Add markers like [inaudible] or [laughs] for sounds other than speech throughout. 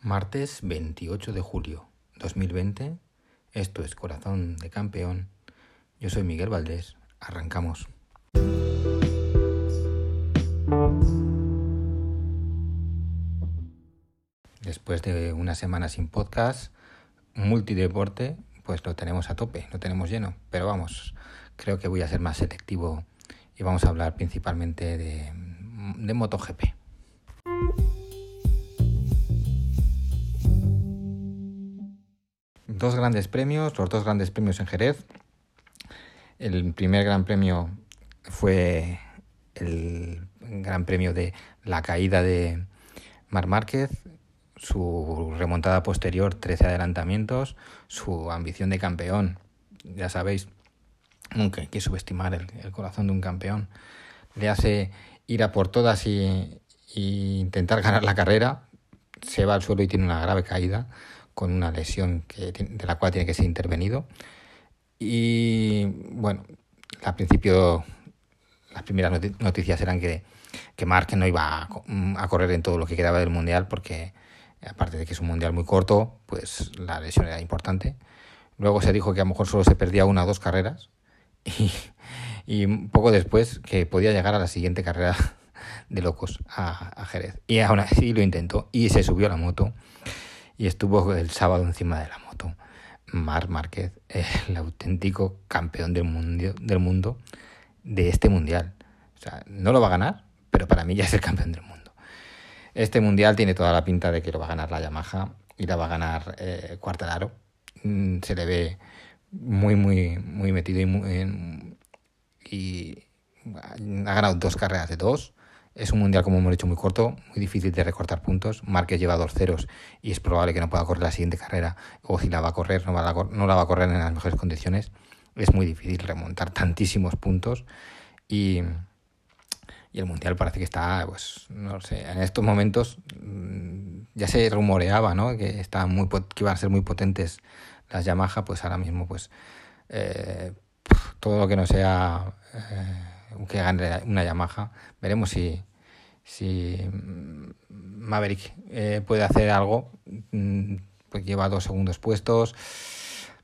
Martes 28 de julio 2020. Esto es Corazón de Campeón. Yo soy Miguel Valdés. Arrancamos. Después de una semana sin podcast, multideporte, pues lo tenemos a tope, lo tenemos lleno. Pero vamos, creo que voy a ser más selectivo y vamos a hablar principalmente de, de MotoGP. Dos grandes premios, los dos grandes premios en Jerez. El primer gran premio fue el gran premio de la caída de Mar Márquez, su remontada posterior, 13 adelantamientos, su ambición de campeón. Ya sabéis, nunca hay que subestimar el, corazón de un campeón. Le hace ir a por todas y, intentar ganar la carrera. Se va al suelo y tiene una grave caída con una lesión de la cual tiene que ser intervenido. Y bueno, al principio las primeras noticias eran que, que Mark no iba a, correr en todo lo que quedaba del Mundial porque aparte de que es un Mundial muy corto, pues la lesión era importante. Luego se dijo que a lo mejor solo se perdía una o dos carreras [laughs] y, poco después que podía llegar a la siguiente carrera [laughs] de locos a, Jerez. Y aún así lo intentó y se subió a la moto y estuvo el sábado encima de la moto. Mar Márquez, [laughs] el auténtico campeón del mundo, del mundo de este mundial. O sea, no lo va a ganar, pero para mí ya es el campeón del mundo. Este mundial tiene toda la pinta de que lo va a ganar la Yamaha y la va a ganar eh, Cuartararo. Mm, se le ve muy, muy, muy metido y, ha ganado dos carreras de dos. Es un mundial, como hemos dicho, muy corto, muy difícil de recortar puntos. Márquez lleva dos ceros y es probable que no pueda correr la siguiente carrera o si la va a correr, no, no la va a correr en las mejores condiciones es muy difícil remontar tantísimos puntos y, y el Mundial parece que está, pues, no sé, en estos momentos mm, ya se rumoreaba, ¿no? Que, muy, que iban a ser muy potentes las Yamaha, pues ahora mismo, pues, eh, todo lo que no sea eh, que gane una Yamaha, veremos si, si mm, Maverick eh, puede hacer algo, mm, pues lleva dos segundos puestos.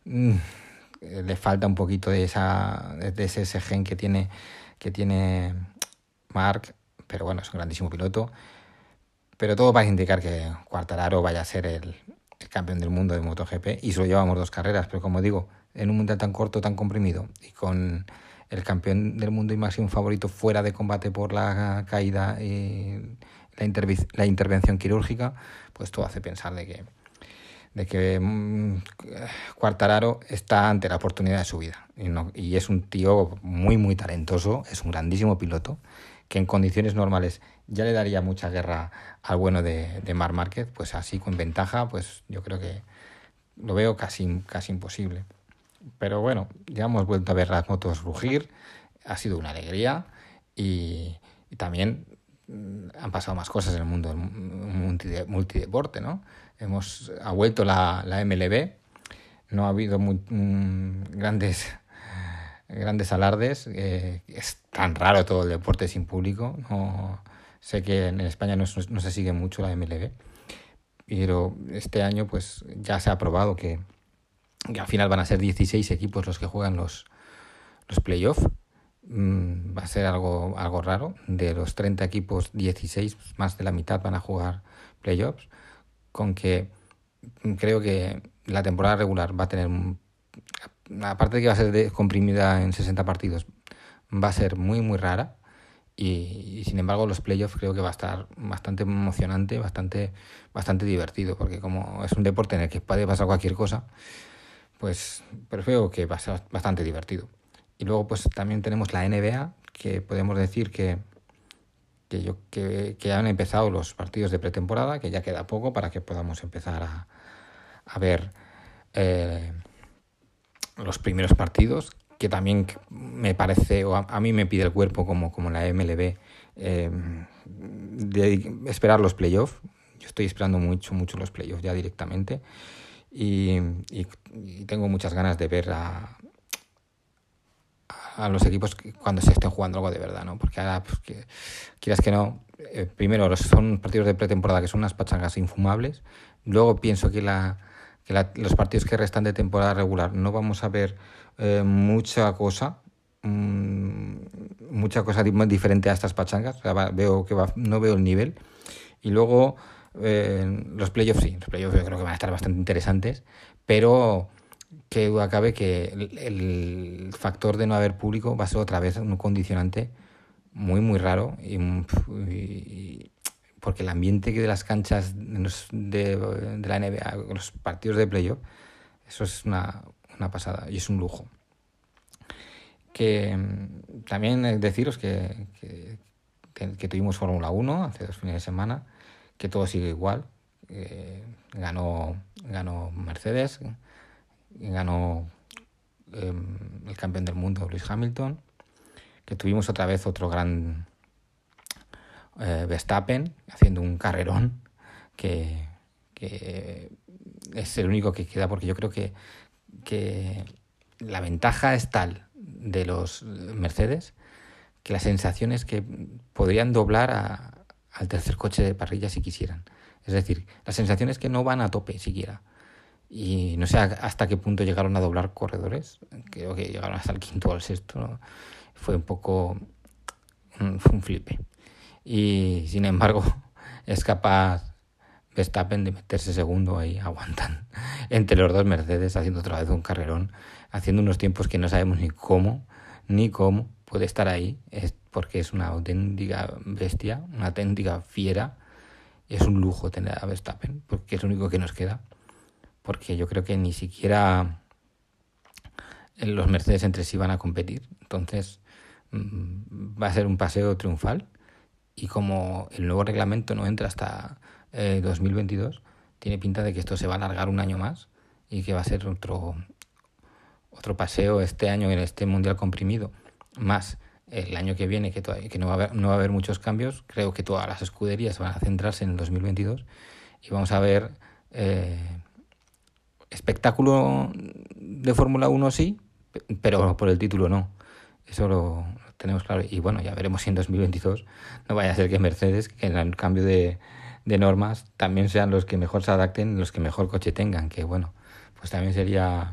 Eh, le falta un poquito de esa de ese, gen que tiene que tiene Mark, pero bueno, es un grandísimo piloto. Pero todo parece indicar que Cuartararo vaya a ser el, campeón del mundo de MotoGP y solo llevamos dos carreras, pero como digo, en un mundial tan corto, tan comprimido y con el campeón del mundo y máximo favorito fuera de combate por la caída y la, la intervención quirúrgica, pues todo hace pensar de que de que mm, Cuartararo está ante la oportunidad de su vida. Y, es un tío muy, muy talentoso, es un grandísimo piloto, que en condiciones normales ya le daría mucha guerra al bueno de, de Mar Márquez, pues así con ventaja, pues yo creo que lo veo casi, casi imposible. Pero bueno, ya hemos vuelto a ver las motos rugir, ha sido una alegría y, también mm, han pasado más cosas en el mundo del multideporte, ¿no? hemos ha vuelto la, la MLB, no ha habido muy, mm, grandes grandes alardes, eh, es tan raro todo el deporte sin público, no sé que en España no, no, se sigue mucho la MLB, pero este año pues ya se ha probado que, que al final van a ser 16 equipos los que juegan los, los playoffs. Mm, va a ser algo, algo raro. De los 30 equipos, 16, más de la mitad van a jugar playoffs con que creo que la temporada regular va a tener, aparte de que va a ser comprimida en 60 partidos, va a ser muy, muy rara. Y, sin embargo los playoffs creo que va a estar bastante emocionante, bastante, bastante divertido, porque como es un deporte en el que puede pasar cualquier cosa, pues creo que va a ser bastante divertido. Y luego pues también tenemos la NBA, que podemos decir que que, yo, que, que, han empezado los partidos de pretemporada, que ya queda poco para que podamos empezar a, a ver eh, los primeros partidos, que también me parece, o a, mí me pide el cuerpo como, como la MLB, eh, de esperar los playoffs. Yo estoy esperando mucho, mucho los playoffs ya directamente. Y, y, tengo muchas ganas de ver a, a los equipos cuando se estén jugando algo de verdad, ¿no? Porque ahora, pues, que, quieras que no, eh, primero son partidos de pretemporada que son unas pachangas infumables, luego pienso que, la, los partidos que restan de temporada regular no vamos a ver eh, mucha cosa, mmm, mucha cosa diferente a estas pachangas, veo que no veo el nivel, y luego eh, los playoffs sí, los playoffs yo creo que van a estar bastante interesantes, pero que acabe que el, factor de no haber público va a ser otra vez un condicionante muy, muy raro y, porque el ambiente de las canchas de, la NBA, los partidos de playoff, eso es una, una, pasada y es un lujo. Que mm, también deciros que, que, que tuvimos Fórmula 1 hace dos fines de semana, que todo sigue igual. Eh, ganó, ganó Mercedes, ganó em, el campeón del mundo Luis Hamilton, que tuvimos otra vez otro gran eh, Verstappen haciendo un carrerón que, es el único que queda porque yo creo que, la ventaja es tal de los Mercedes que la sensación es que podrían doblar al tercer coche de parrilla si quisieran. Es decir, la sensación es que no van a tope siquiera y no sé hasta qué punto llegaron a doblar corredores, creo que llegaron hasta el quinto o el sexto, fue un poco fue un flipe. Y sin embargo, [laughs] es capaz Verstappen de meterse segundo ahí, aguantan [laughs] entre los dos Mercedes, haciendo otra vez un carrerón, haciendo unos tiempos que no sabemos ni cómo, ni cómo puede estar ahí, es porque es una auténtica bestia, una auténtica fiera. Es un lujo tener a Verstappen, porque es lo único que nos queda porque yo creo que ni siquiera los Mercedes entre sí van a competir. Entonces mm, va a ser un paseo triunfal y como el nuevo reglamento no entra hasta 2022, eh, tiene pinta de que esto se va a alargar un año más y que va a ser otro, otro paseo este año en este Mundial comprimido, más el año que viene, que, que no, va a haber, no va a haber muchos cambios. Creo que todas las escuderías van a centrarse en el 2022 y vamos a ver... Eh, espectáculo de Fórmula 1 sí, pero por el título no. Eso lo, tenemos claro. Y bueno, ya veremos si en 2022 no vaya a ser que Mercedes, que en el cambio de, normas, también sean los que mejor se adapten, los que mejor coche tengan, que bueno, pues también sería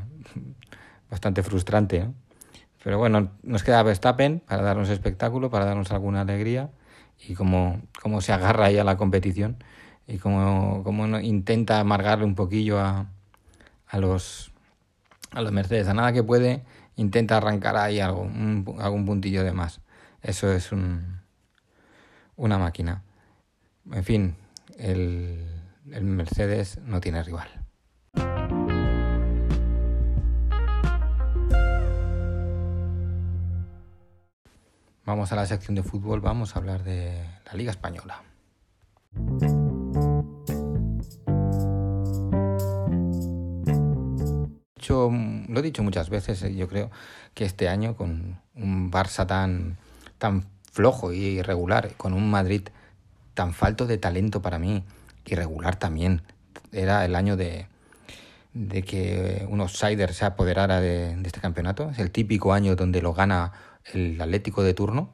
bastante frustrante. Pero bueno, nos queda Verstappen para darnos espectáculo, para darnos alguna alegría y cómo, cómo se agarra ahí a la competición y cómo, cómo intenta amargarle un poquillo a, a los, a los Mercedes. A nada que puede, intenta arrancar ahí algo, un, algún puntillo de más. Eso es un, una máquina. En fin, el, el Mercedes no tiene rival. Vamos a la sección de fútbol, vamos a hablar de la Liga Española. Lo he dicho muchas veces, eh, yo creo que este año con un Barça tan, tan flojo y irregular, con un Madrid tan falto de talento para mí, irregular también, era el año de, de que un outsider se apoderara de, de, este campeonato. Es el típico año donde lo gana el Atlético de turno.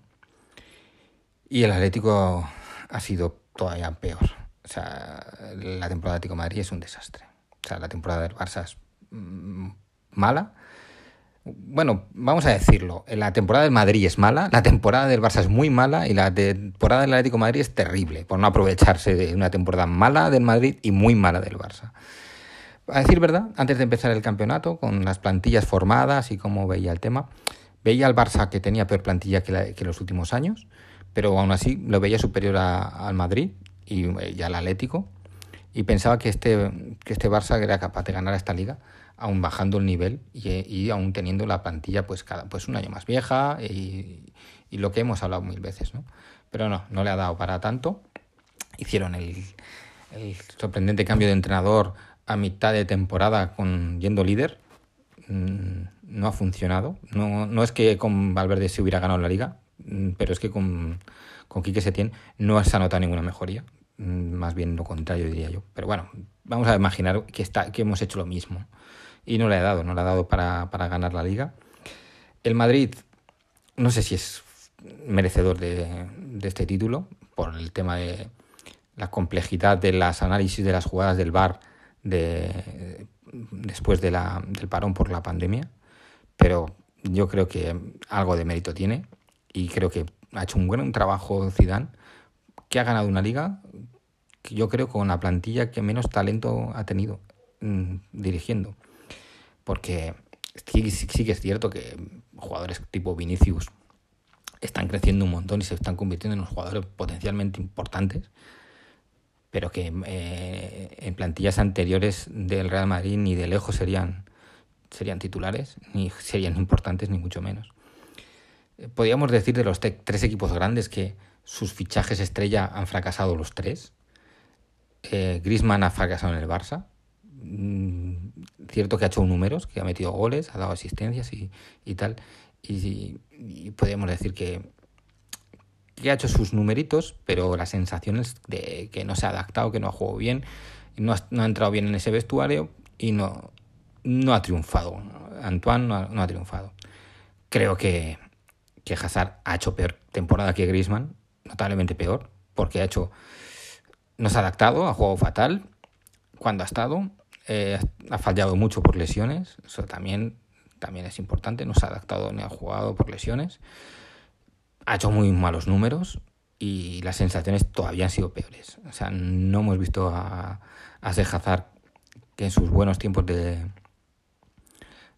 Y el Atlético ha sido todavía peor. O sea, la temporada de Atlético Madrid es un desastre. O sea, la temporada del Barça es Mm, mala. Bueno, vamos a decirlo, la temporada del Madrid es mala, la temporada del Barça es muy mala y la temporada del Atlético de Madrid es terrible, por no aprovecharse de una temporada mala del Madrid y muy mala del Barça. A decir verdad, antes de empezar el campeonato, con las plantillas formadas y cómo veía el tema, veía al Barça que tenía peor plantilla que, que los últimos años, pero aún así lo veía superior al Madrid y, y, al Atlético, y pensaba que este, que este Barça era capaz de ganar esta liga aún bajando el nivel y, aún teniendo la plantilla pues cada pues un año más vieja y, lo que hemos hablado mil veces, ¿no? Pero no, no le ha dado para tanto. Hicieron el, sorprendente cambio de entrenador a mitad de temporada con yendo líder. Mm, no ha funcionado. No, no es que con Valverde se hubiera ganado la liga, mm, pero es que con, con Quique Setién no se ha notado ninguna mejoría. Mm, más bien lo contrario diría yo. Pero bueno, vamos a imaginar que, está, que hemos hecho lo mismo y no le ha dado, no le ha dado para, ganar la liga. El Madrid no sé si es merecedor de, este título por el tema de la complejidad de las análisis de las jugadas del VAR de, después de la, del parón por la pandemia, pero yo creo que algo de mérito tiene y creo que ha hecho un buen trabajo Zidane, que ha ganado una liga yo creo con la plantilla que menos talento ha tenido mm, dirigiendo, porque sí, sí que es cierto que jugadores tipo Vinicius están creciendo un montón y se están convirtiendo en unos jugadores potencialmente importantes, pero que eh, en plantillas anteriores del Real Madrid ni de lejos serían, serían titulares, ni serían importantes, ni mucho menos. Eh, podríamos decir de los tres equipos grandes que sus fichajes estrella han fracasado los tres. Eh, Grisman ha fracasado en el Barça. Mm, cierto que ha hecho números, que ha metido goles, ha dado asistencias y, y tal y, podríamos decir que, que, ha hecho sus numeritos, pero las sensaciones de que no se ha adaptado, que no ha jugado bien, no ha, no ha entrado bien en ese vestuario y no, no ha triunfado. Antoine no ha, triunfado. Creo que, que Hazard ha hecho peor temporada que Griezmann, notablemente peor, porque ha hecho no se ha adaptado, ha jugado fatal cuando ha estado, eh, ha fallado mucho por lesiones, eso también también es importante, no se ha adaptado ni ha jugado por lesiones, ha hecho muy malos números y las sensaciones todavía han sido peores. O sea, no hemos visto a, a que en sus buenos tiempos de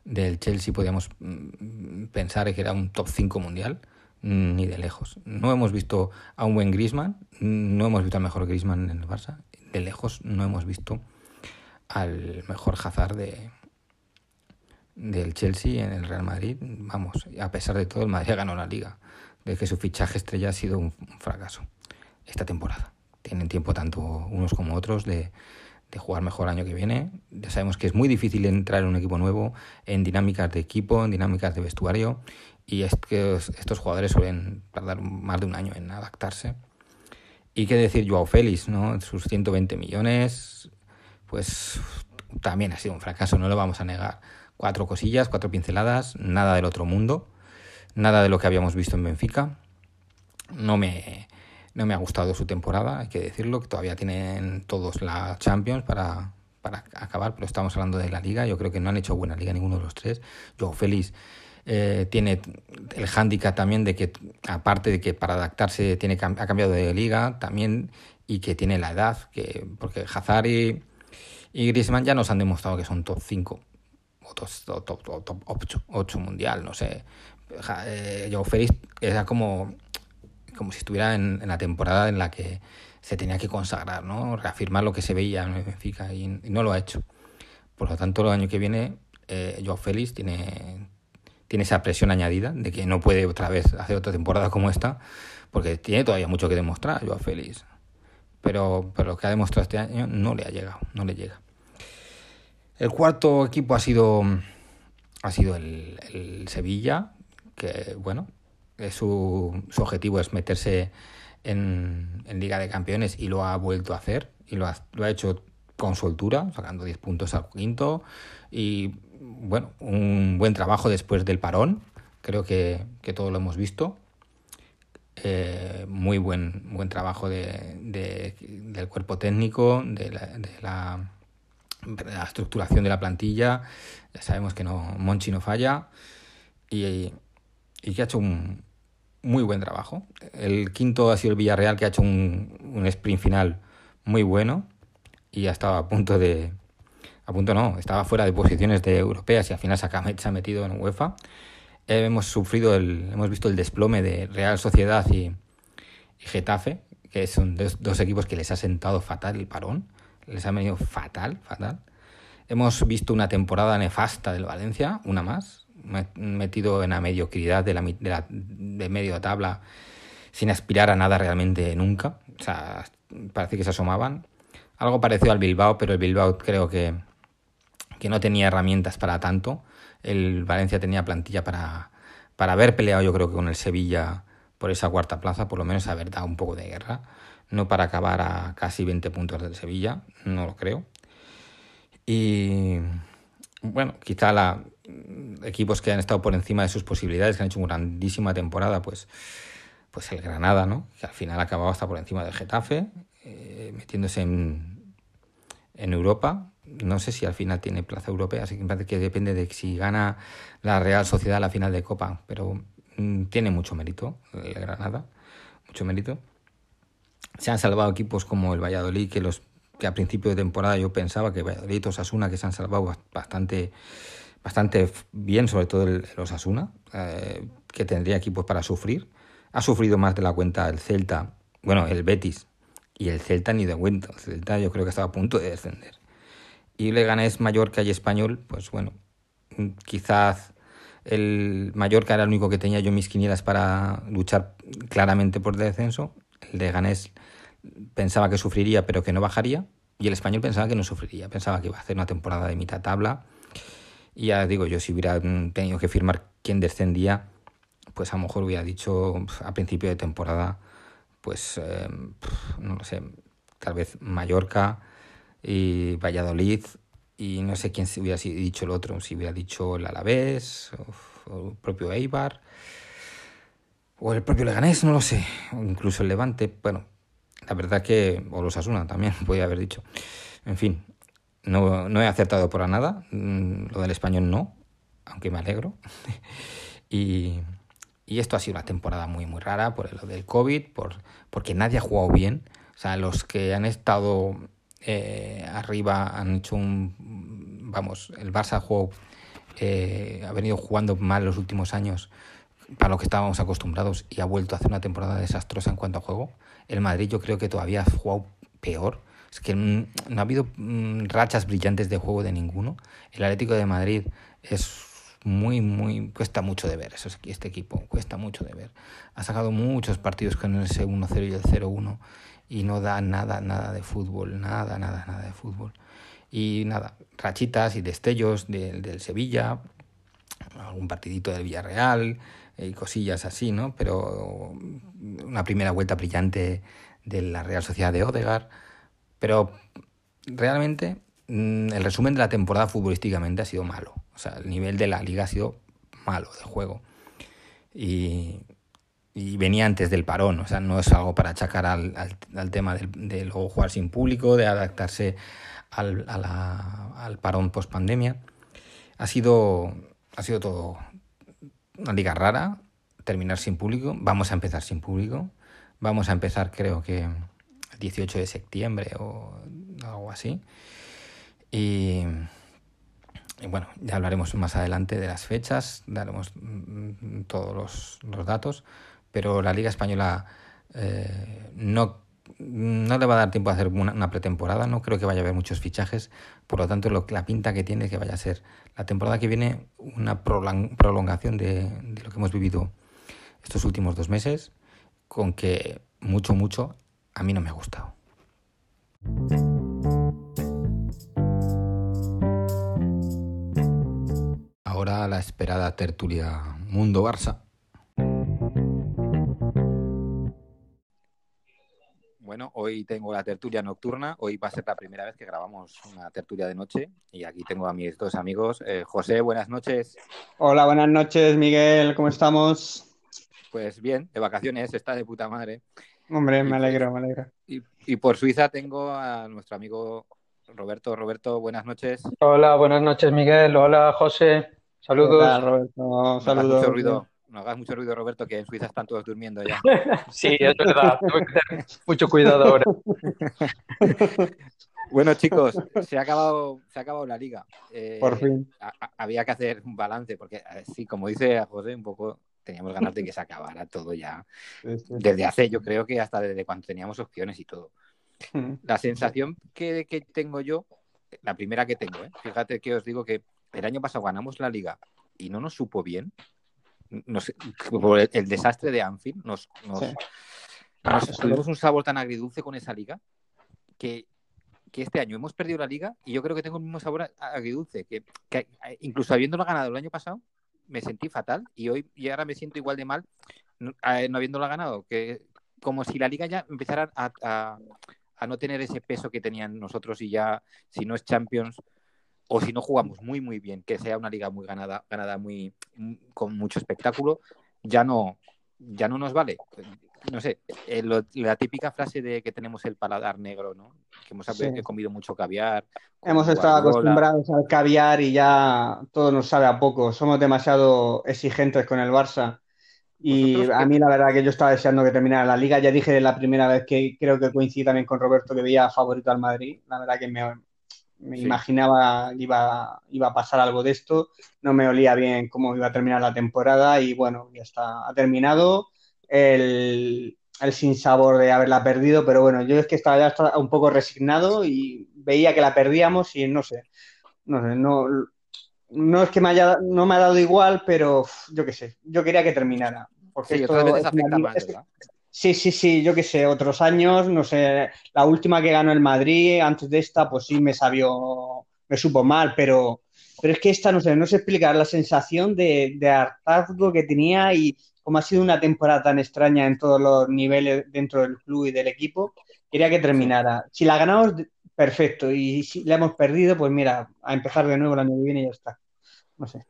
del Chelsea podíamos mm, pensar que era un top 5 mundial, ni de lejos. No hemos visto a un buen Griezmann, no hemos visto al mejor Griezmann en el Barça, de lejos no hemos visto al mejor Hazard de, del Chelsea en el Real Madrid, vamos, a pesar de todo, el Madrid [laughs] ganado la liga, de que su fichaje estrella ha sido un, fracaso esta temporada. Tienen tiempo tanto unos como otros de, de jugar mejor año que viene. Ya sabemos que es muy difícil entrar en un equipo nuevo, en dinámicas de equipo, en dinámicas de vestuario, y es que estos jugadores suelen tardar más de un año en adaptarse. Y qué decir Joao Félix, ¿no? Sus 120 millones, pues también ha sido un fracaso, no lo vamos a negar Cuatro cosillas, cuatro pinceladas, nada del otro mundo, nada de lo que habíamos visto en Benfica. No me, no me ha gustado su temporada, hay que decirlo, que todavía tienen todos la Champions para, para acabar, pero estamos hablando de la liga. Yo creo que no han hecho buena liga ninguno de los tres. Yo feliz. Eh, tiene el hándicap también de que, aparte de que para adaptarse tiene, ha cambiado de liga también y que tiene la edad, que porque Hazard y, Griezmann ya nos han demostrado que son top 5 o top, top, 8, mundial, no sé. Eh, Joe Félix era como, como si estuviera en, la temporada en la que se tenía que consagrar, ¿no? reafirmar lo que se veía en Benfica y, no lo ha hecho. Por lo tanto, el año que viene, eh, Joao Félix tiene, tiene esa presión añadida de que no puede otra vez hacer otra temporada como esta, porque tiene todavía mucho que demostrar Joao Félix. Pero, pero lo que ha demostrado este año no le ha llegado, no le llega. El cuarto equipo ha sido, ha sido el, Sevilla, que bueno, su, su objetivo es meterse en, Liga de Campeones y lo ha vuelto a hacer y lo ha, lo ha hecho con soltura, sacando 10 puntos al quinto y bueno, un buen trabajo después del parón, creo que, que todo lo hemos visto. Eh, muy buen, buen trabajo de, del cuerpo técnico, de la estructuración de la plantilla, ya sabemos que no Monchi no falla y, que ha hecho un muy buen trabajo. El quinto ha sido el Villarreal que ha hecho un, sprint final muy bueno y ya estaba a punto de a punto no, estaba fuera de posiciones de europeas y al final se ha, metido en UEFA. hemos sufrido el, hemos visto el desplome de Real Sociedad y, y Getafe, que son dos, equipos que les ha sentado fatal el parón les ha venido fatal, fatal. Hemos visto una temporada nefasta del Valencia, una más, metido en la mediocridad de, la, de, la, de medio tabla sin aspirar a nada realmente nunca. O sea, parece que se asomaban. Algo parecido al Bilbao, pero el Bilbao creo que, que no tenía herramientas para tanto. El Valencia tenía plantilla para, para haber peleado, yo creo que con el Sevilla por esa cuarta plaza, por lo menos haber dado un poco de guerra no para acabar a casi 20 puntos del Sevilla, no lo creo. Y bueno, quizá la, equipos que han estado por encima de sus posibilidades, que han hecho una grandísima temporada, pues, pues el Granada, ¿no? que al final ha acabado hasta por encima del Getafe, eh, metiéndose en, en Europa. No sé si al final tiene plaza europea, así que me parece que depende de si gana la Real Sociedad la final de Copa, pero mm, tiene mucho mérito el Granada, mucho mérito. Se han salvado equipos como el Valladolid, que los que a principio de temporada yo pensaba que Valladolid Osasuna, que se han salvado bastante, bastante bien, sobre todo el, Osasuna, eh, que tendría equipos para sufrir. Ha sufrido más de la cuenta el Celta, bueno, el Betis y el Celta ni de cuenta. El Celta yo creo que estaba a punto de descender. Y le es Mallorca y Español, pues bueno, quizás el Mallorca era el único que tenía yo mis quinielas para luchar claramente por el descenso. El pensaba que sufriría pero que no bajaría y el español pensaba que no sufriría, pensaba que iba a hacer una temporada de mitad tabla. Y ya digo yo, si hubiera tenido que firmar quién descendía, pues a lo mejor hubiera dicho a principio de temporada, pues eh, no lo sé, tal vez Mallorca y Valladolid y no sé quién hubiera dicho el otro, si hubiera dicho el Alavés o, el propio Eibar o el propio Leganés, no lo sé, o incluso el Levante, bueno, la verdad que, o los Asuna también, [laughs] podía haber dicho. En fin, no, no he acertado por nada, mm, lo del español no, aunque me alegro. [laughs] y, y, esto ha sido una temporada muy, muy rara por lo del COVID, por, porque nadie ha jugado bien. O sea, los que han estado eh, arriba han hecho un... Vamos, el Barça jugado, eh, ha venido jugando mal los últimos años para lo que estábamos acostumbrados y ha vuelto a hacer una temporada desastrosa en cuanto a juego. El Madrid yo creo que todavía ha jugado peor. Es que no ha habido mm, rachas brillantes de juego de ninguno. El Atlético de Madrid es muy, muy... Cuesta mucho de ver eso, este equipo, cuesta mucho de ver. Ha sacado muchos partidos con ese 1-0 y el 0-1 y no da nada, nada de fútbol, nada, nada, nada de fútbol. Y nada, rachitas y destellos del Sevilla, algún partidito del Villarreal, y cosillas así, ¿no? Pero una primera vuelta brillante de la Real Sociedad de Odegar. Pero realmente mm, el resumen de la temporada futbolísticamente ha sido malo. O sea, el nivel de la liga ha sido malo de juego. Y, venía antes del parón, o sea, no es algo para achacar al, al, tema de, de, luego jugar sin público, de adaptarse al, al parón post pandemia. Ha sido, ha sido todo, una liga rara, terminar sin público, vamos a empezar sin público, vamos a empezar creo que el 18 de septiembre o algo así. Y, bueno, ya hablaremos más adelante de las fechas, daremos mm, todos los, datos, pero la Liga Española eh, no no le va a dar tiempo a hacer una, pretemporada, no creo que vaya a haber muchos fichajes, por lo tanto la pinta que tiene que vaya a ser la temporada que viene una prolongación de, lo que hemos vivido estos últimos dos meses, con que mucho, mucho a mí no me ha gustado. Ahora la esperada tertulia Mundo Barça Bueno, hoy tengo la tertulia nocturna. Hoy va a ser la primera vez que grabamos una tertulia de noche. Y aquí tengo a mis dos amigos. Eh, José, buenas noches. Hola, buenas noches, Miguel. ¿Cómo estamos? Pues bien, de vacaciones, está de puta madre. Hombre, me alegro, me alegro. Y, por Suiza tengo a nuestro amigo Roberto. Roberto, buenas noches. Hola, buenas noches, Miguel. Hola, José. Saludos. Hola, Roberto. Saludos. Mucho ruido no hagas mucho ruido, Roberto, que en Suiza están todos durmiendo ya. [laughs] sí, es verdad. Tengo que tener mucho cuidado ahora. [laughs] bueno, chicos, se ha acabado, se ha acabado la liga. Eh, Por fin. había que hacer un balance, porque sí, como dice José, un poco teníamos ganas de que se acabara todo ya. Desde hace, yo creo que hasta desde cuando teníamos opciones y todo. Mm. La sensación que, que tengo yo, la primera que tengo, ¿eh? fíjate que os digo que el año pasado ganamos la liga y no nos supo bien por el, desastre de Anfield, nos, tuvimos un sabor tan agridulce con esa liga que, este año hemos perdido la liga y yo creo que tengo el mismo sabor agridulce, que, que incluso habiéndolo ganado el año pasado, me sentí fatal y hoy y ahora me siento igual de mal no, habiéndola ganado, que como si la liga ya empezara a, a, no tener ese peso que tenían nosotros y ya, si no es Champions, o si no jugamos muy, muy bien, que sea una liga muy ganada, ganada muy, con mucho espectáculo, ya no, ya no nos vale. No sé, eh, la típica frase de que tenemos el paladar negro, ¿no? Que hemos comido mucho caviar. Hemos estado acostumbrados al caviar y ya todo nos sabe a poco. Somos demasiado exigentes con el Barça. Y a mí la verdad que yo estaba deseando que terminara la liga. Ya dije la primera vez que creo que coincidí también con Roberto que veía favorito al Madrid. La verdad que me, me imaginaba que iba, iba a pasar algo de esto. No me olía bien cómo iba a terminar la temporada y bueno, ya está. Ha terminado el, el sinsabor de haberla perdido, pero bueno, yo es que estaba ya un poco resignado y veía que la perdíamos y no sé, no sé, no, no es que me haya, no me ha dado igual, pero yo qué sé, yo quería que terminara. Porque esto Sí, sí, sí, yo qué sé, otros años, no sé, la última que ganó el Madrid, antes de esta, pues sí me sabió, me supo mal, pero, pero es que esta, no sé, no sé explicar la sensación de, de hartazgo que tenía y como ha sido una temporada tan extraña en todos los niveles dentro del club y del equipo, quería que terminara. Si la ganamos, perfecto, y si la hemos perdido, pues mira, a empezar de nuevo el año que viene y ya está. No sé.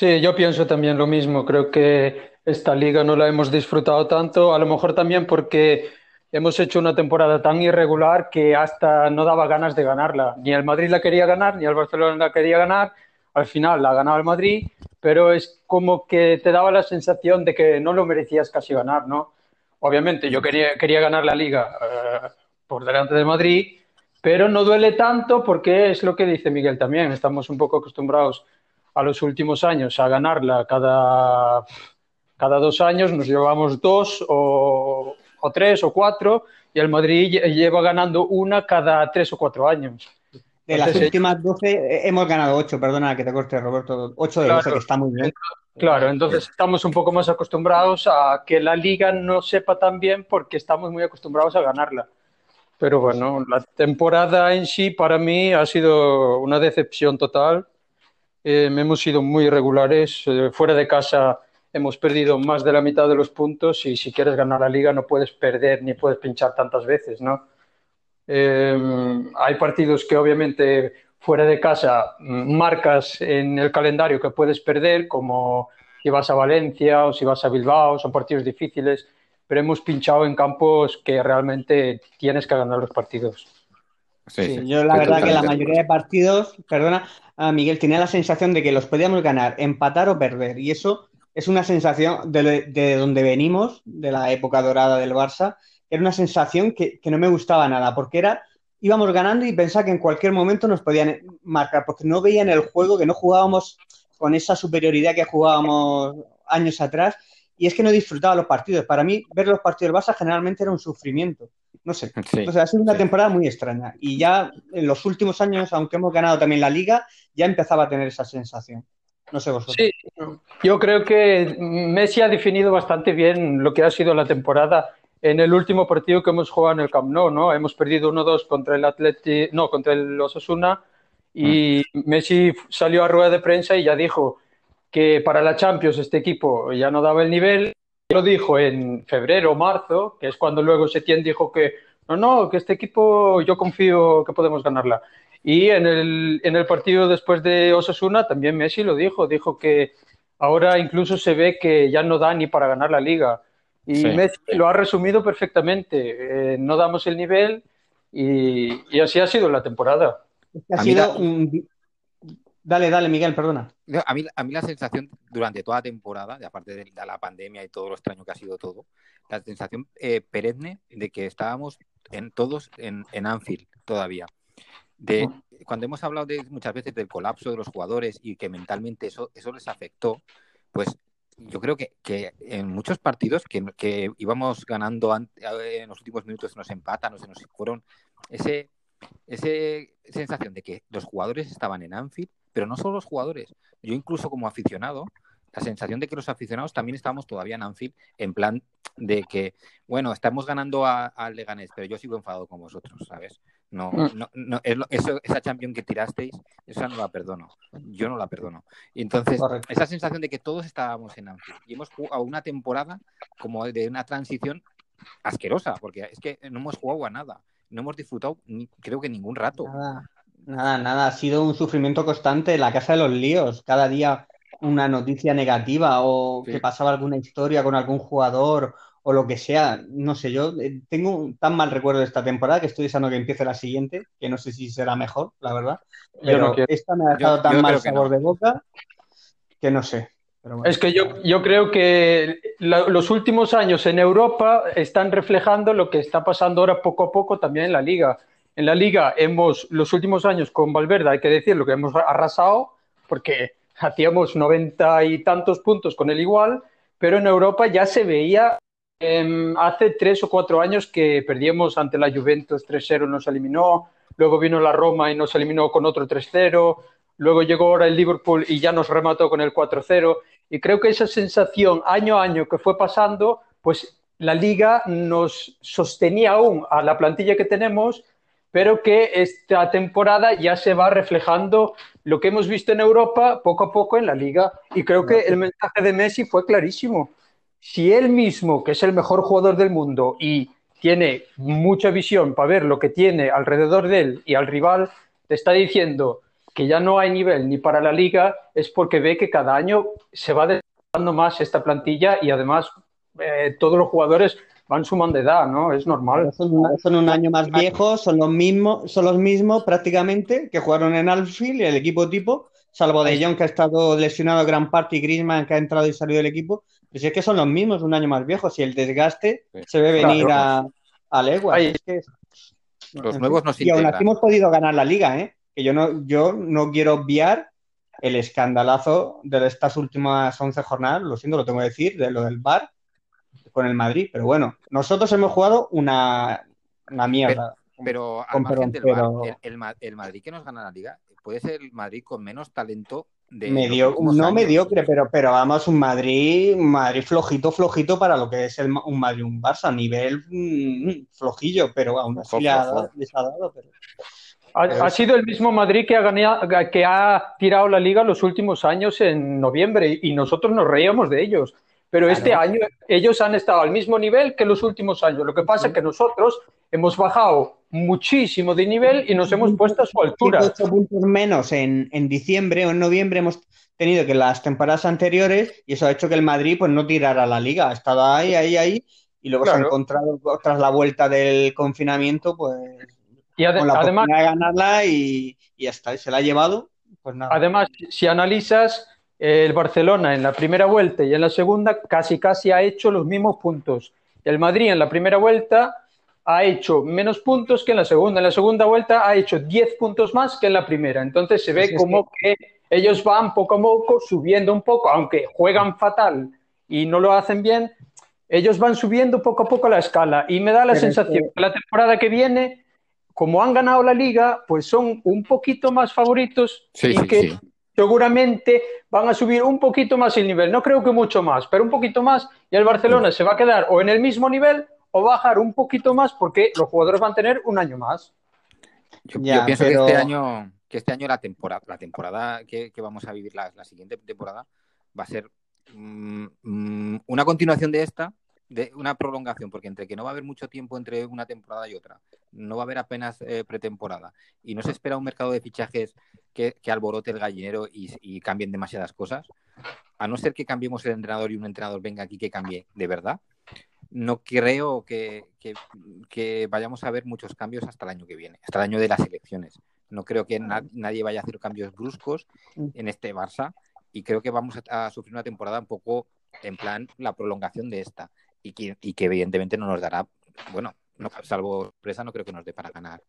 Sí, yo pienso también lo mismo. Creo que esta liga no la hemos disfrutado tanto, a lo mejor también porque hemos hecho una temporada tan irregular que hasta no daba ganas de ganarla. Ni el Madrid la quería ganar, ni el Barcelona la quería ganar. Al final la ganaba el Madrid, pero es como que te daba la sensación de que no lo merecías casi ganar, ¿no? Obviamente yo quería, quería ganar la liga eh, por delante del Madrid, pero no duele tanto porque es lo que dice Miguel también. Estamos un poco acostumbrados a los últimos años a ganarla cada cada dos años nos llevamos dos o, tres o cuatro y el Madrid lleva ganando una cada tres o cuatro años. De las últimas doce eh, hemos ganado ocho, perdona que te corte Roberto, ocho de doce, que está muy bien. Claro, entonces estamos un poco más acostumbrados a que la liga no sepa tan bien porque estamos muy acostumbrados a ganarla. Pero bueno, la temporada en sí para mí ha sido una decepción total. Eh, hemos sido muy irregulares. Eh, fuera de casa hemos perdido más de la mitad de los puntos y si quieres ganar la liga no puedes perder ni puedes pinchar tantas veces, ¿no? Em, hay partidos que obviamente fuera de casa mm, marcas en el calendario que puedes perder, como si vas a Valencia o si vas a Bilbao, son partidos difíciles, pero hemos pinchado en campos que realmente tienes que ganar los partidos. Sí, yo la verdad que la mayoría de partidos, perdona, Miguel, tenía la sensación de que los podíamos ganar, empatar o perder, y eso es una sensación de, donde venimos, de la época dorada del Barça, era una sensación que, no me gustaba nada, porque era, íbamos ganando y pensaba que en cualquier momento nos podían marcar, porque no veían el juego, que no jugábamos con esa superioridad que jugábamos años atrás, y es que no disfrutaba los partidos. Para mí, ver los partidos del Barça generalmente era un sufrimiento. No sé. Entonces ha sido una temporada muy extraña. Y ya en los últimos años, aunque hemos ganado también la liga, ya empezaba a tener esa sensación. No sé vosotros. Sí, yo creo que Messi ha definido bastante bien lo que ha sido la temporada en el último partido que hemos jugado en el Camp Nou, ¿no? Hemos perdido 1-2 contra el Atleti, no, contra el Osasuna y mm. Messi salió a rueda de prensa y ya dijo que para la Champions este equipo ya no daba el nivel. Lo dijo en febrero o marzo, que es cuando luego Setién dijo que no, no, que este equipo yo confío que podemos ganarla. Y en el, en el partido después de Osasuna también Messi lo dijo, dijo que ahora incluso se ve que ya no da ni para ganar la liga. Y Messi lo ha resumido perfectamente. Eh, no damos el nivel y, y, así ha sido la temporada. Ha sido un... Dale, dale, Miguel, perdona. A mí, a mí la sensación durante toda la temporada, aparte de la pandemia y todo lo extraño que ha sido todo, la sensación eh, perenne de que estábamos en todos en, en Anfield todavía de cuando hemos hablado de, muchas veces del colapso de los jugadores y que mentalmente eso, eso les afectó, pues yo creo que, que en muchos partidos que, que íbamos ganando en los últimos minutos nos empatan o se nos fueron ese, ese sensación de que los jugadores estaban en Anfield, pero no solo los jugadores, yo incluso como aficionado la sensación de que los aficionados también estábamos todavía en Anfield, en plan de que, bueno, estamos ganando al Leganés, pero yo sigo enfadado con vosotros, ¿sabes? No, mm. no, no eso, esa champion que tirasteis, esa no la perdono. Yo no la perdono. Y entonces, esa sensación de que todos estábamos en Anfield y hemos jugado una temporada como de una transición asquerosa, porque es que no hemos jugado a nada. No hemos disfrutado, creo que ningún rato. Nada, nada, ha sido un sufrimiento constante la casa de los líos. Cada día una noticia negativa o que pasaba alguna historia con algún jugador o lo que sea. No sé, yo eh, tengo un tan mal recuerdo de esta temporada que estoy deseando que empiece la siguiente, que no sé si será mejor, la verdad. Pero esta me ha dejado tan mal sabor de boca que no sé. Es que yo, yo creo que los últimos años en Europa están reflejando lo que está pasando ahora poco a poco también en la liga. En la liga hemos, los últimos años con Valverde, hay que decirlo, que hemos arrasado, porque hacíamos noventa y tantos puntos con el igual, pero en Europa ya se veía em, hace tres o cuatro años que perdíamos ante la Juventus 3-0, nos eliminó, luego vino la Roma y nos eliminó con otro 3-0, luego llegó ahora el Liverpool y ya nos remató con el 4-0, y creo que esa sensación año a año que fue pasando, pues la liga nos sostenía aún a la plantilla que tenemos pero que esta temporada ya se va reflejando lo que hemos visto en Europa poco a poco en la liga. Y creo que el mensaje de Messi fue clarísimo. Si él mismo, que es el mejor jugador del mundo y tiene mucha visión para ver lo que tiene alrededor de él y al rival, te está diciendo que ya no hay nivel ni para la liga, es porque ve que cada año se va desarrollando más esta plantilla y además eh, todos los jugadores van sumando edad, ¿no? Es normal. Son, un año más viejos, son los mismos, son los mismos prácticamente que jugaron en Alfield, el equipo tipo, salvo de Jong que ha estado lesionado gran parte y Griezmann que ha entrado y salido del equipo. Pues es que son los mismos, un año más viejos, y el desgaste se ve venir a, a leguas. los nuevos nos Y aún así hemos podido ganar la liga, ¿eh? Que yo no, yo no quiero obviar el escandalazo de estas últimas 11 jornadas, lo siento, lo tengo que decir, de lo del bar, con el Madrid, pero bueno, nosotros hemos jugado una, una mierda. Pero, pero, el, Madrid que nos gana la liga puede ser el Madrid con menos talento de Medio, no mediocre, pero, pero vamos, un Madrid, un Madrid flojito, flojito para lo que es el, un Madrid, un Barça, a nivel mm, flojillo, pero aún así ha, dado. Ha, sido el mismo Madrid que ha, ganado, que ha tirado la liga los últimos años en noviembre y nosotros nos reíamos de ellos. Pero este año ellos han estado al mismo nivel que los últimos años. Lo que pasa es que nosotros hemos bajado muchísimo de nivel y nos hemos puesto a su altura. Ocho puntos menos en, en, diciembre o en noviembre hemos tenido que las temporadas anteriores y eso ha hecho que el Madrid pues no tirara la liga. Ha estado ahí, ahí, ahí y luego se ha encontrado tras la vuelta del confinamiento pues y con la además, de ganarla y, y ya está, se la ha llevado. Pues nada. Además, si analizas el Barcelona en la primera vuelta y en la segunda casi casi ha hecho los mismos puntos. El Madrid en la primera vuelta ha hecho menos puntos que en la segunda. En la segunda vuelta ha hecho 10 puntos más que en la primera. Entonces se ve como que... ellos van poco a poco subiendo un poco, aunque juegan fatal y no lo hacen bien, ellos van subiendo poco a poco la escala. Y me da la sensación que la temporada que viene, como han ganado la liga, pues son un poquito más favoritos y que seguramente van a subir un poquito más el nivel. No creo que mucho más, pero un poquito más y el Barcelona se va a quedar o en el mismo nivel o bajar un poquito más porque los jugadores van a tener un año más. Yo, pienso que este año, que este año la temporada, la temporada que, vamos a vivir, la, siguiente temporada, va a ser mm, mm, una continuación de esta, de una prolongación, porque entre que no va a haber mucho tiempo entre una temporada y otra, no va a haber apenas eh, pretemporada y no se espera un mercado de fichajes que, alborote el gallinero y, cambien demasiadas cosas, a no ser que cambiemos el entrenador y un entrenador venga aquí que cambie de verdad, no creo que, vayamos a ver muchos cambios hasta el año que viene, hasta el año de las elecciones. No creo que nadie vaya a hacer cambios bruscos en este Barça y creo que vamos a sufrir una temporada un poco en plan la prolongación de esta y que, y que evidentemente no nos dará, bueno, no, salvo sorpresa, no creo que nos dé para ganar,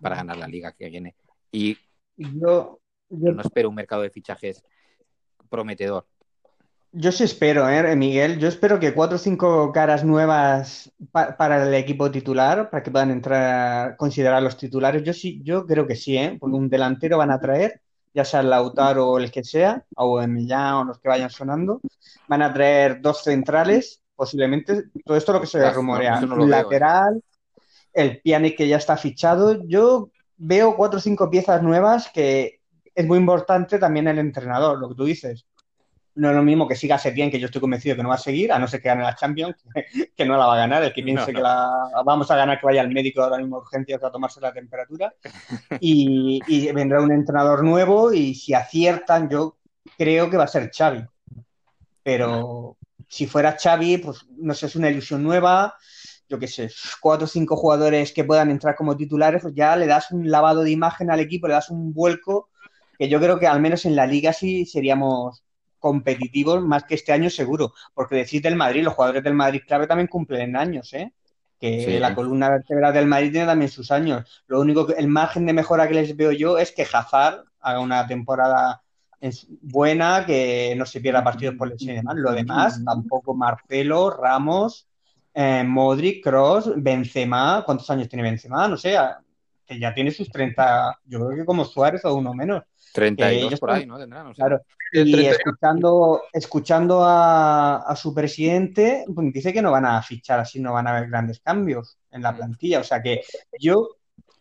para ganar la liga que viene. Y yo, no espero un mercado de fichajes prometedor. Yo sí espero, ¿eh, Miguel. Yo espero que cuatro o cinco caras nuevas para el equipo titular, para que puedan entrar, considerar los titulares. Yo sí, yo creo que sí, ¿eh? Porque un delantero van a traer, ya sea el Lautaro o el que sea, o Millán o los que vayan sonando. Van a traer dos centrales posiblemente todo esto lo que se rumorea. ¿eh? lateral, el Piane que ya está fichado. Yo veo cuatro o cinco piezas nuevas que es muy importante también el entrenador, lo que tú dices. no es lo mismo que siga bien que yo estoy convencido que no va a seguir, a no ser que gane la Champions, [laughs] que, no la va a ganar. El que piense que la vamos a ganar, que vaya al médico ahora mismo urgencias a tomarse la temperatura. Y, y, vendrá un entrenador nuevo y si aciertan, yo creo que va a ser Xavi. Pero si fuera Xavi, pues no sé, es una ilusión nueva, yo qué sé, cuatro o cinco jugadores que puedan entrar como titulares, pues ya le das un lavado de imagen al equipo, le das un vuelco que yo creo que al menos en la liga sí seríamos competitivos más que este año seguro, porque decís del Madrid, los jugadores del Madrid clave también cumplen años, ¿eh? que la columna vertebral del Madrid tiene también sus años. Lo único que el margen de mejora que les veo yo es que Hazard haga una temporada buena, que no se pierda partidos por lesión y demás. Lo demás, tampoco Marcelo, Ramos, eh, Modric, Cross, Benzema, ¿cuántos años tiene Benzema? No sé, que ya tiene sus 30, yo creo que como Suárez o uno menos. 32 por ahí, ¿no? Claro. Y escuchando, escuchando a, su presidente, pues dice que no van a fichar así, no van a haber grandes cambios en la mm. plantilla. O sea que yo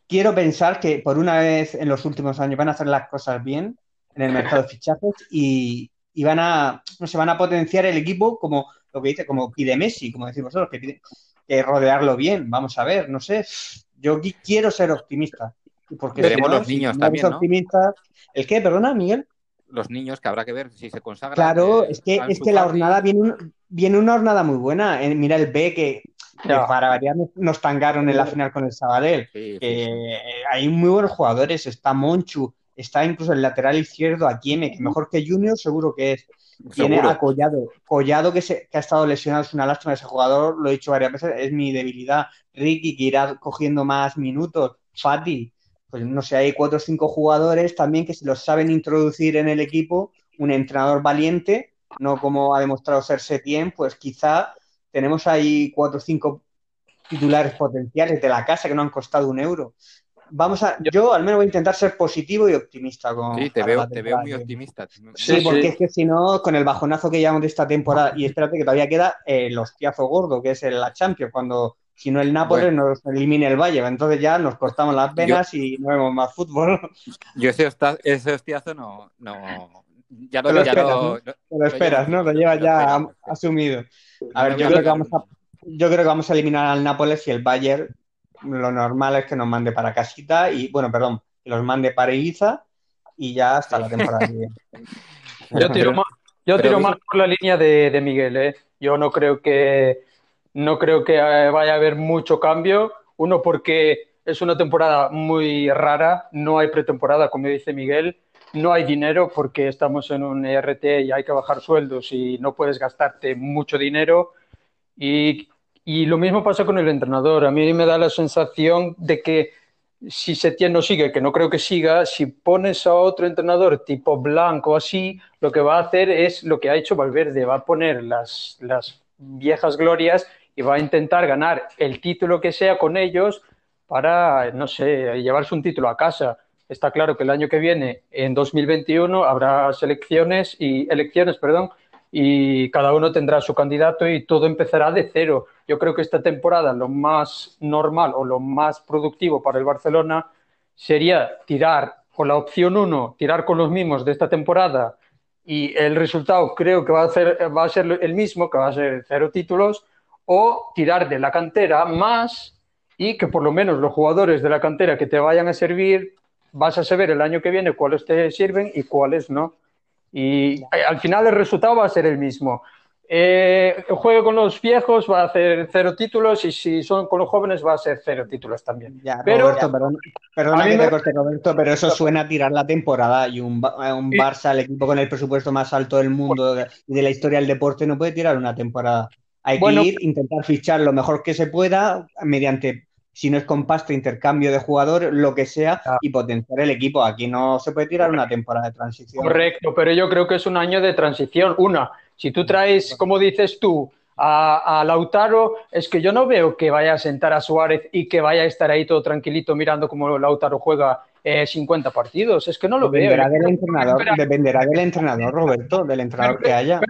quiero pensar que por una vez en los últimos años van a hacer las cosas bien en el mercado de fichajes y, van a, no se van a potenciar el equipo como lo que dice, como pide Messi, como decís vosotros, que pide que rodearlo bien. Vamos a ver, no sé. Yo quiero ser optimista. Porque Veremos los niños también, ¿no? ¿El qué? Perdona, Miguel. Los niños, que habrá que ver si se consagra. Claro, es que, es que la jornada viene, viene una jornada muy buena. Eh, mira el B que, para variar nos tangaron en la final con el Sabadell. hay muy buenos jugadores. Está Monchu, está incluso el lateral izquierdo, Akieme, que mejor que Junior seguro que es. Tiene a Collado. Collado que, se, que ha estado lesionado, es una lástima ese jugador, lo he dicho varias veces, es mi debilidad. Ricky que irá cogiendo más minutos. Fati, pues no sé, hay cuatro o cinco jugadores también que se los saben introducir en el equipo, un entrenador valiente, no como ha demostrado ser Setien, pues quizá tenemos ahí cuatro o cinco titulares potenciales de la casa que no han costado un euro. Vamos a, yo al menos voy a intentar ser positivo y optimista con. Sí, te veo, te veo muy optimista. Sí, porque es que si no, con el bajonazo que llevamos de esta temporada, y espérate que todavía queda el hostiazo gordo, que es la Champions, cuando si no el Nápoles nos elimina el Valle, entonces ya nos cortamos las venas y no vemos más fútbol. Yo ese, hostiazo no, no, ya lo, esperas, ¿no? lo, esperas, ¿no? Lo llevas ya asumido. A ver, yo creo, que vamos a, yo creo que vamos a eliminar al Nápoles y el Bayern lo normal es que nos mande para casita y, bueno, perdón, que los mande para Ibiza y ya hasta la temporada [laughs] Yo tiro, más, yo tiro más por la línea de, de Miguel, ¿eh? Yo no creo que no creo que eh, vaya a haber mucho cambio. Uno, porque es una temporada muy rara, no hay pretemporada, como dice Miguel, no hay dinero porque estamos en un ERT y hay que bajar sueldos y no puedes gastarte mucho dinero. Y, y lo mismo pasa con el entrenador. A mí me da la sensación de que si Setién no sigue, que no creo que siga, si pones a otro entrenador tipo Blanco así, lo que va a hacer es lo que ha hecho Valverde, va a poner las, las viejas glorias y va a intentar ganar el título que sea con ellos para, no sé, llevarse un título a casa. Está claro que el año que viene, en 2021, habrá selecciones y elecciones, perdón, y cada uno tendrá su candidato y todo empezará de cero. Yo creo que esta temporada lo más normal o lo más productivo para el Barcelona sería tirar con la opción 1, tirar con los mismos de esta temporada y el resultado creo que va a, ser, va a ser el mismo, que va a ser cero títulos, o tirar de la cantera más y que por lo menos los jugadores de la cantera que te vayan a servir, vas a saber el año que viene cuáles te sirven y cuáles no. Y al final el resultado va a ser el mismo. Eh, juego con los viejos va a hacer cero títulos y si son con los jóvenes va a ser cero títulos también. pero, Roberto, perdón, perdona que te corte, Roberto, pero eso suena a tirar la temporada y un, un Barça, el equipo con el presupuesto más alto del mundo y de la historia del deporte, no puede tirar una temporada. Hay que ir, intentar fichar lo mejor que se pueda mediante, si no es con pasta, intercambio de jugadores, lo que sea, y potenciar el equipo. Aquí no se puede tirar una temporada de transición. Correcto, pero yo creo que es un año de transición. Una, si tú traes, como dices tú, a, Lautaro, es que yo no veo que vaya a sentar a Suárez y que vaya a estar ahí todo tranquilito mirando cómo Lautaro juega 50 eh, partidos. Es que no lo dependerá veo. Del entrenador, dependerá del entrenador, Roberto, del entrenador que haya.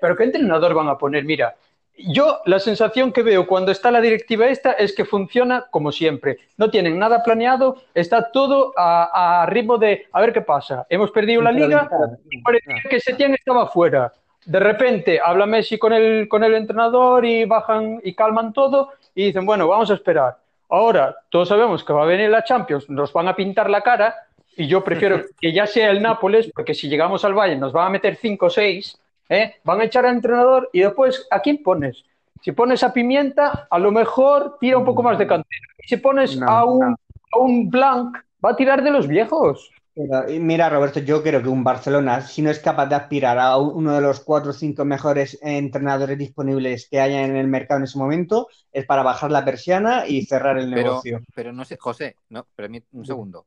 pero, ¿qué entrenador van a poner? Mira, yo la sensación que veo cuando está la directiva esta es que funciona como siempre. No tienen nada planeado, está todo a, ritmo de a ver qué pasa. Hemos perdido la liga y parecía que Setién estaba fuera. de repente habla Messi con el, con el entrenador y bajan y calman todo y dicen, bueno, vamos a esperar. Ahora, todos sabemos que va a venir la Champions, nos van a pintar la cara y yo prefiero [laughs] que ya sea el Nápoles, porque si llegamos al Valle nos van a meter 5 o 6, ¿eh? van a echar al entrenador y después, ¿a quién pones? Si pones a Pimienta, a lo mejor tira un poco más de cantera. Y si pones a, un, a un Blanc, va a tirar de los viejos mira, Roberto, yo creo que un Barcelona, si no es capaz de aspirar a uno de los cuatro o cinco mejores entrenadores disponibles que haya en el mercado en ese momento, es para bajar la persiana y cerrar el negocio. Pero no sé, José, no, pero un segundo.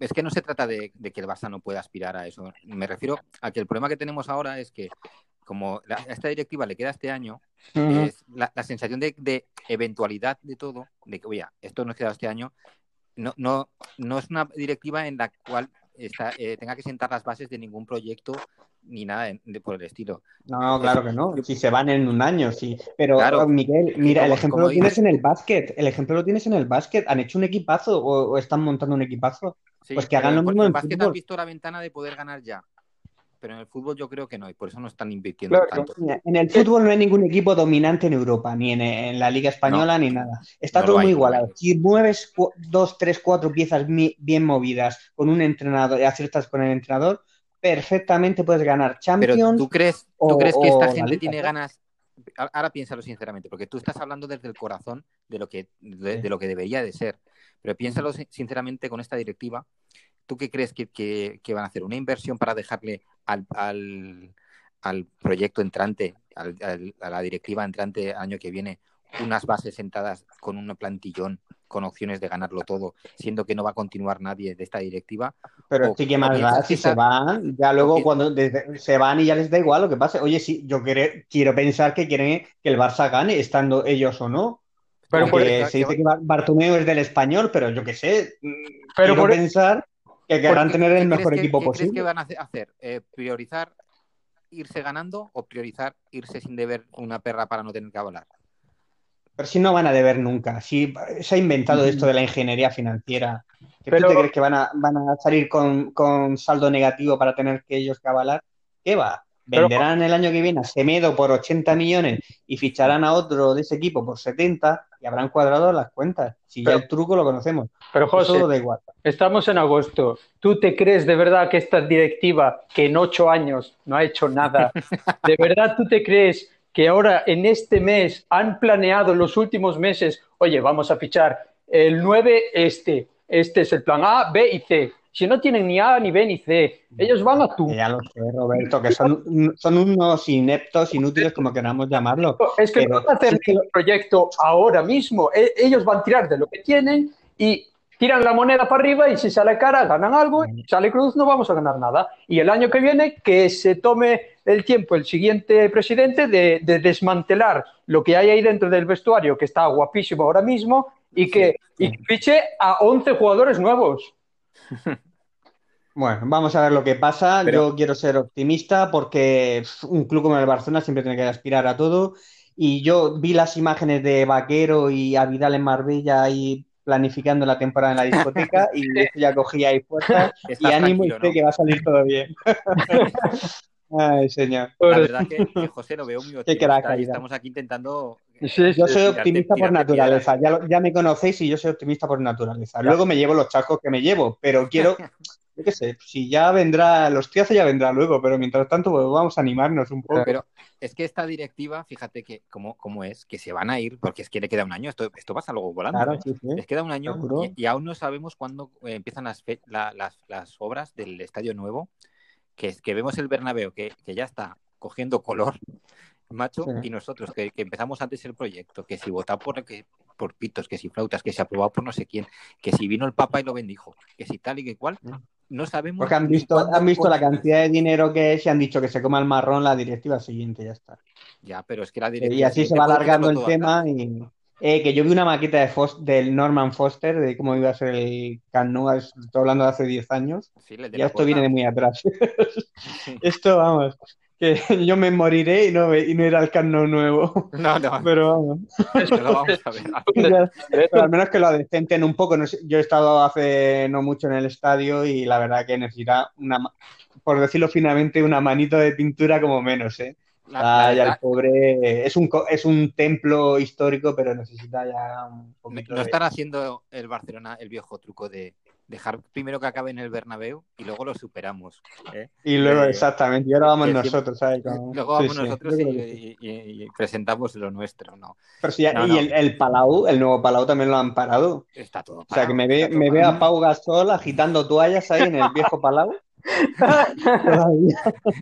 Es que no se trata de, que el Barça no pueda aspirar a eso. Me refiero a que el problema que tenemos ahora es que, como a esta directiva le queda este año, es la, sensación de, eventualidad de todo, de que, oye, esto nos queda este año, no, no, no es una directiva en la cual eh, tenga que sentar las bases de ningún proyecto ni nada de, por el estilo. No, claro que no. Si se van en un año, sí. Pero, oh, Miguel, mira, el ejemplo lo tienes en el básquet. El ejemplo lo tienes en el básquet. ¿Han hecho un equipazo o, están montando un equipazo? pues que hagan lo mismo en, el básquet has visto la ventana de poder ganar ya pero en el fútbol yo creo que no, y por eso no están invirtiendo tanto. En el fútbol no hay ningún equipo dominante en Europa, ni en, la Liga Española, ni nada. Está todo muy igualado. Si mueves dos, tres, cuatro piezas bien movidas con un entrenador y aciertas con el entrenador, perfectamente puedes ganar Champions. Pero ¿tú crees, ¿tú crees que esta gente tiene ganas? Ahora piénsalo sinceramente, porque tú estás hablando desde el corazón de lo que, de lo que debería de ser. Pero piénsalo sinceramente con esta directiva ¿tú qué crees que, van a hacer? ¿Una inversión para dejarle al, al, proyecto entrante, a la directiva entrante año que viene, unas bases sentadas con un plantillón con opciones de ganarlo todo, siendo que no va a continuar nadie de esta directiva. Pero sí que más da, si se van, ya luego cuando se van y ya les da igual lo que pase. Oye, sí, yo quiero pensar que quieren que el Barça gane, estando ellos o no. Pero se dice que Bartomeu es del español, pero yo qué sé. Pero quiero pensar que querrán tener el mejor equipo posible. ¿Qué van a hacer? Eh, ¿Priorizar irse ganando o priorizar irse sin deber una perra para no tener que hablar? Pero si no van a deber nunca. Si se ha inventado esto de la ingeniería financiera, ¿qué tú te crees que van a, van a salir con, con, saldo negativo para tener que ellos que avalar? ¿Qué va? Venderán el año que viene a Semedo por 80 millones y ficharán a otro de ese equipo por 70 y habrán cuadrado las cuentas. Si ya el truco lo conocemos. Pero José, da igual. estamos en agosto. ¿Tú te crees de verdad que esta directiva, que en ocho años no ha hecho nada, [laughs] de verdad tú te crees que ahora en este mes han planeado los últimos meses, oye, vamos a fichar el 9 este, este es el plan A, B y C si no tienen ni A, ni B, ni C. Ellos van a tú. Ya lo sé, Roberto, que son, son unos ineptos, inútiles, como queramos llamarlo. Es que no van a hacer el proyecto ahora mismo. E, ellos van a tirar de lo que tienen y tiran la moneda para arriba y si sale cara ganan algo, y sale cruz no vamos a ganar nada. Y el año que viene que se tome el tiempo el siguiente presidente de, desmantelar lo que hay ahí dentro del vestuario, que está guapísimo ahora mismo, y que y fiche a 11 jugadores nuevos. [laughs] Bueno, vamos a ver lo que pasa. Yo quiero ser optimista porque un club como el Barcelona siempre tiene que aspirar a todo. Y yo vi las imágenes de Vaquero y a Vidal en Marbella ahí planificando la temporada en la discoteca [laughs] y ya cogía ahí fuerzas [laughs] y ánimo y sé que va a salir todo bien. Ay, señor. La verdad que, José lo veo muy [laughs] optimista. Estamos aquí intentando. yo soy optimista por naturaleza. Ya, ya, me conocéis y yo soy optimista por naturaleza. Luego me llevo los chascos que me llevo, pero quiero. [laughs] Yo qué sé, si ya vendrá, los hace ya vendrá luego, pero mientras tanto pues, vamos a animarnos un poco. Pero es que esta directiva, fíjate que como, como es, que se van a ir, porque es que le queda un año, esto, esto pasa luego volando. Claro, ¿eh? Les queda un año y, aún no sabemos cuándo eh, empiezan las, las, las obras del estadio nuevo que, que vemos el Bernabéu que, que ya está cogiendo color, macho, y nosotros que, empezamos antes el proyecto, que si votaba por, que, por pitos, que si flautas, que se aprobado por no sé quién, que si vino el Papa y lo bendijo, que si tal y que cual, no sabemos. Porque han visto, han visto la cantidad de dinero que se han dicho que se coma el marrón la directiva siguiente, ya está. Ya, pero es que la directiva. Y así se va alargando el tema y. Eh, que yo vi una maqueta de del Norman Foster, de cómo iba a ser el Canoa, estoy hablando de hace 10 años. y esto viene de muy atrás. [laughs] [laughs] esto, vamos, que [laughs] yo me moriré y no, y no irá al Cano nuevo. No, no. Pero vamos. lo vamos a ver. Pero al menos que lo adecenten un poco. yo he estado hace no mucho en el estadio y la verdad que necesita una, por decirlo finamente, una manito de pintura como menos, ¿eh? La, ya el pobre es un, es un templo histórico, pero necesita ya un poquito. No están haciendo el Barcelona el viejo truco de dejar primero que acabe en el Bernabéu y luego lo superamos. ¿eh? Y luego, eh, exactamente, y ahora vamos nosotros, ¿sabes? [laughs] Luego vamos nosotros y, presentamos lo nuestro, ¿no? Pero sí, y El, el, Palau, el nuevo Palau también lo han parado. Está todo O sea, que me ve, me ve a Pau Gasol agitando toallas ahí en el viejo Palau.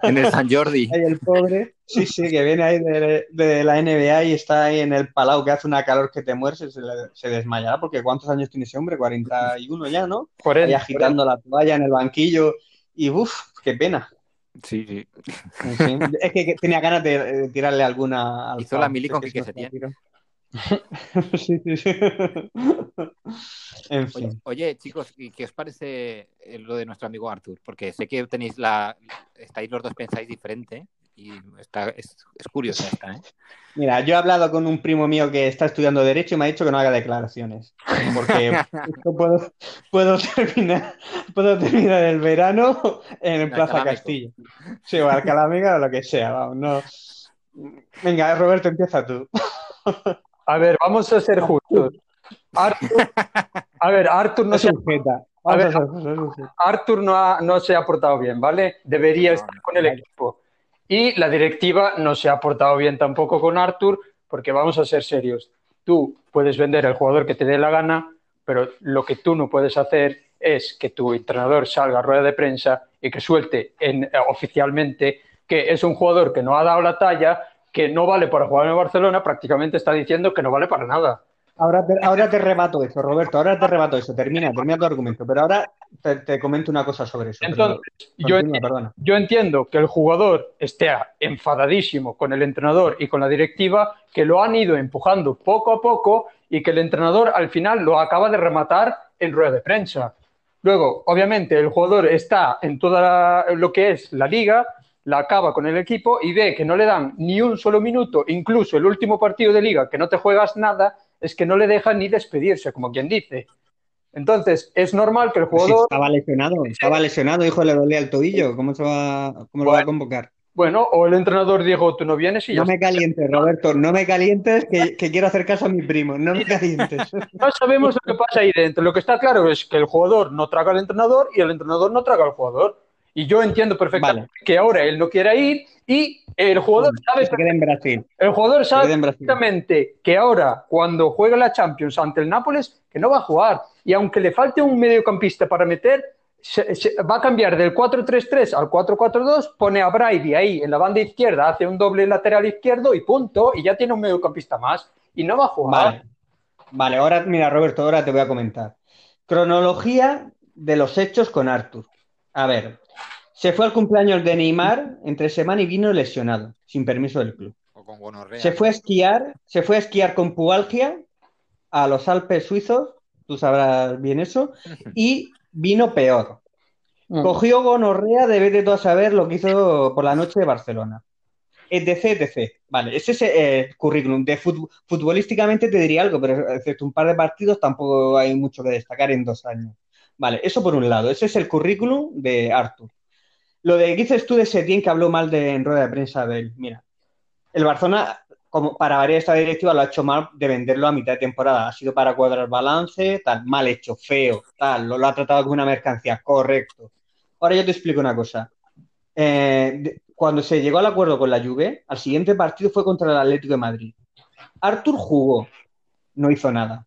En el San Jordi. Ahí el pobre. Sí, sí, que viene ahí de, la NBA y está ahí en el Palau que hace una calor que te mueres, se, se desmayará, porque ¿cuántos años tiene ese hombre? 41 ya, ¿no? ahí agitando la toalla en el banquillo y uff, qué pena. Sí, sí. Es que tenía ganas de tirarle alguna. Hizo la mili con que se tiene. Sí, sí, sí. En fin. Oye, chicos, ¿qué os parece lo de nuestro amigo Arthur? Porque sé que tenéis la. Estáis los dos pensáis diferente y está, es, curiosa esta, ¿eh? Mira, yo he hablado con un primo mío que está estudiando Derecho y me ha dicho que no haga declaraciones. Porque [laughs] puedo, puedo, terminar, puedo terminar el verano en Plaza Castillo. Sí, o Alcalá o lo que sea, vamos, no. Venga, Roberto, empieza tú. [laughs] A ver, vamos a ser justos. Arthur, a ver, Arthur no se Arthur no, no se ha portado bien, ¿vale? Debería estar con el equipo. Y la directiva no se ha portado bien tampoco con Arthur, porque vamos a ser serios. Tú puedes vender el jugador que te dé la gana, pero lo que tú no puedes hacer es que tu entrenador salga a rueda de prensa y que suelte en, oficialmente que es un jugador que no ha dado la talla que no vale para jugar en Barcelona, prácticamente está diciendo que no vale para nada. Ahora te, ahora te rebato eso, Roberto, ahora te rebato eso, termina, termina tu argumento, pero ahora te, comento una cosa sobre eso. Entonces, yo, entiendo, yo entiendo que el jugador esté enfadadísimo con el entrenador y con la directiva, que lo han ido empujando poco a poco y que el entrenador al final lo acaba de rematar en rueda de prensa. Luego, obviamente, el jugador está en toda lo que es la liga, la acaba con el equipo y ve que no le dan ni un solo minuto, incluso el último partido de liga, que no te juegas nada, es que no le dejan ni despedirse, como quien dice. Entonces, es normal que el jugador... estaba lesionado, estaba lesionado, hijo, le dolía el tobillo, ¿cómo, se va, cómo lo va a convocar? Bueno, o el entrenador dijo, tú no vienes y ya... No me calientes, Roberto, no me calientes, que, que, quiero hacer caso a mi primo, no me calientes. [laughs] No sabemos lo que pasa ahí dentro, lo que está claro es que el jugador no traga al entrenador y el entrenador no traga al jugador. Y yo entiendo perfectamente que ahora él no quiera ir y el jugador sabe. Que en Brasil. El jugador sabe perfectamente que ahora, cuando juega la Champions ante el Nápoles, que no va a jugar. Y aunque le falte un mediocampista para meter, va a cambiar del 4-3-3 al 4-4-2, pone a Brady ahí en la banda izquierda, hace un doble lateral izquierdo y punto, y ya tiene un mediocampista más. Y no va a jugar. Vale, vale ahora, mira, Roberto, ahora te voy a comentar. Cronología de los hechos con Arthur. A ver, se fue al cumpleaños de Neymar entre semana y vino lesionado, sin permiso del club. se fue a esquiar, se fue a esquiar con pubalgia a los Alpes suizos, tú sabrás bien eso, [laughs] y vino peor. Mm. Cogió gonorrea, debe de todo saber lo que hizo por la noche de Barcelona. Etc, etc. Vale, ese es el currículum. De futbolísticamente te diría algo, pero excepto un par de partidos tampoco hay mucho que destacar en dos años. Vale, eso por un lado. Ese es el currículum de Arthur. Lo de que dices tú de Setién que habló mal de, en rueda de prensa de él. Mira, el Barcelona, como para variar esta directiva, lo ha hecho mal de venderlo a mitad de temporada. Ha sido para cuadrar balance, tal, mal hecho, feo, tal. Lo, ha tratado como una mercancía, correcto. Ahora yo te explico una cosa. Eh, cuando se llegó al acuerdo con la Juve, al siguiente partido fue contra el Atlético de Madrid. Artur jugó, no hizo nada.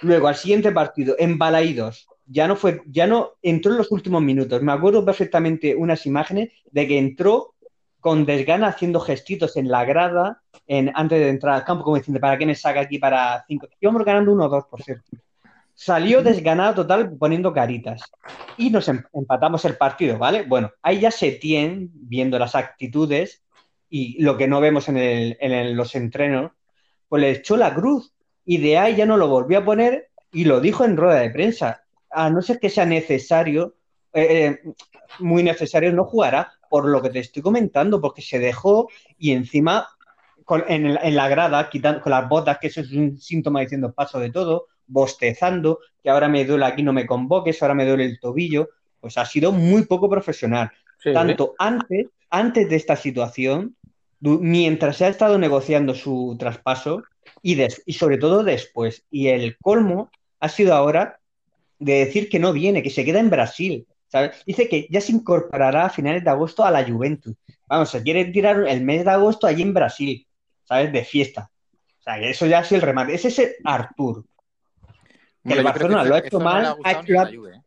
Luego, al siguiente partido, en Balaídos, ya no fue, ya no entró en los últimos minutos. Me acuerdo perfectamente unas imágenes de que entró con desgana haciendo gestitos en la grada en, antes de entrar al campo, como diciendo, ¿para qué me saca aquí para cinco? Íbamos ganando 1-2, por cierto. Salió desganado total poniendo caritas. Y nos em, empatamos el partido, ¿vale? Bueno, ahí ya se tiene, viendo las actitudes y lo que no vemos en, el, en los entrenos, pues le echó la cruz. Y de ahí ya no lo volvió a poner y lo dijo en rueda de prensa a no ser que sea necesario, eh, eh, muy necesario, no jugará por lo que te estoy comentando, porque se dejó y encima en, la grada, quitando con las botas, que eso es un síntoma diciendo paso de todo, bostezando, que ahora me duele aquí, no me convoques, ahora me duele el tobillo, pues ha sido muy poco profesional. Tanto antes, antes de esta situación, mientras se ha estado negociando su traspaso y, y sobre todo después. Y el colmo ha sido ahora de decir que no viene, que se queda en Brasil. Dice que ya se incorporará a finales de agosto a la Juventus. Vamos, se quiere tirar el mes de agosto allí en Brasil, ¿sabes? De fiesta. O sea, eso ya ha sido el remate. Ese es el Artur. Que el Barcelona lo ha hecho mal. ¿eh?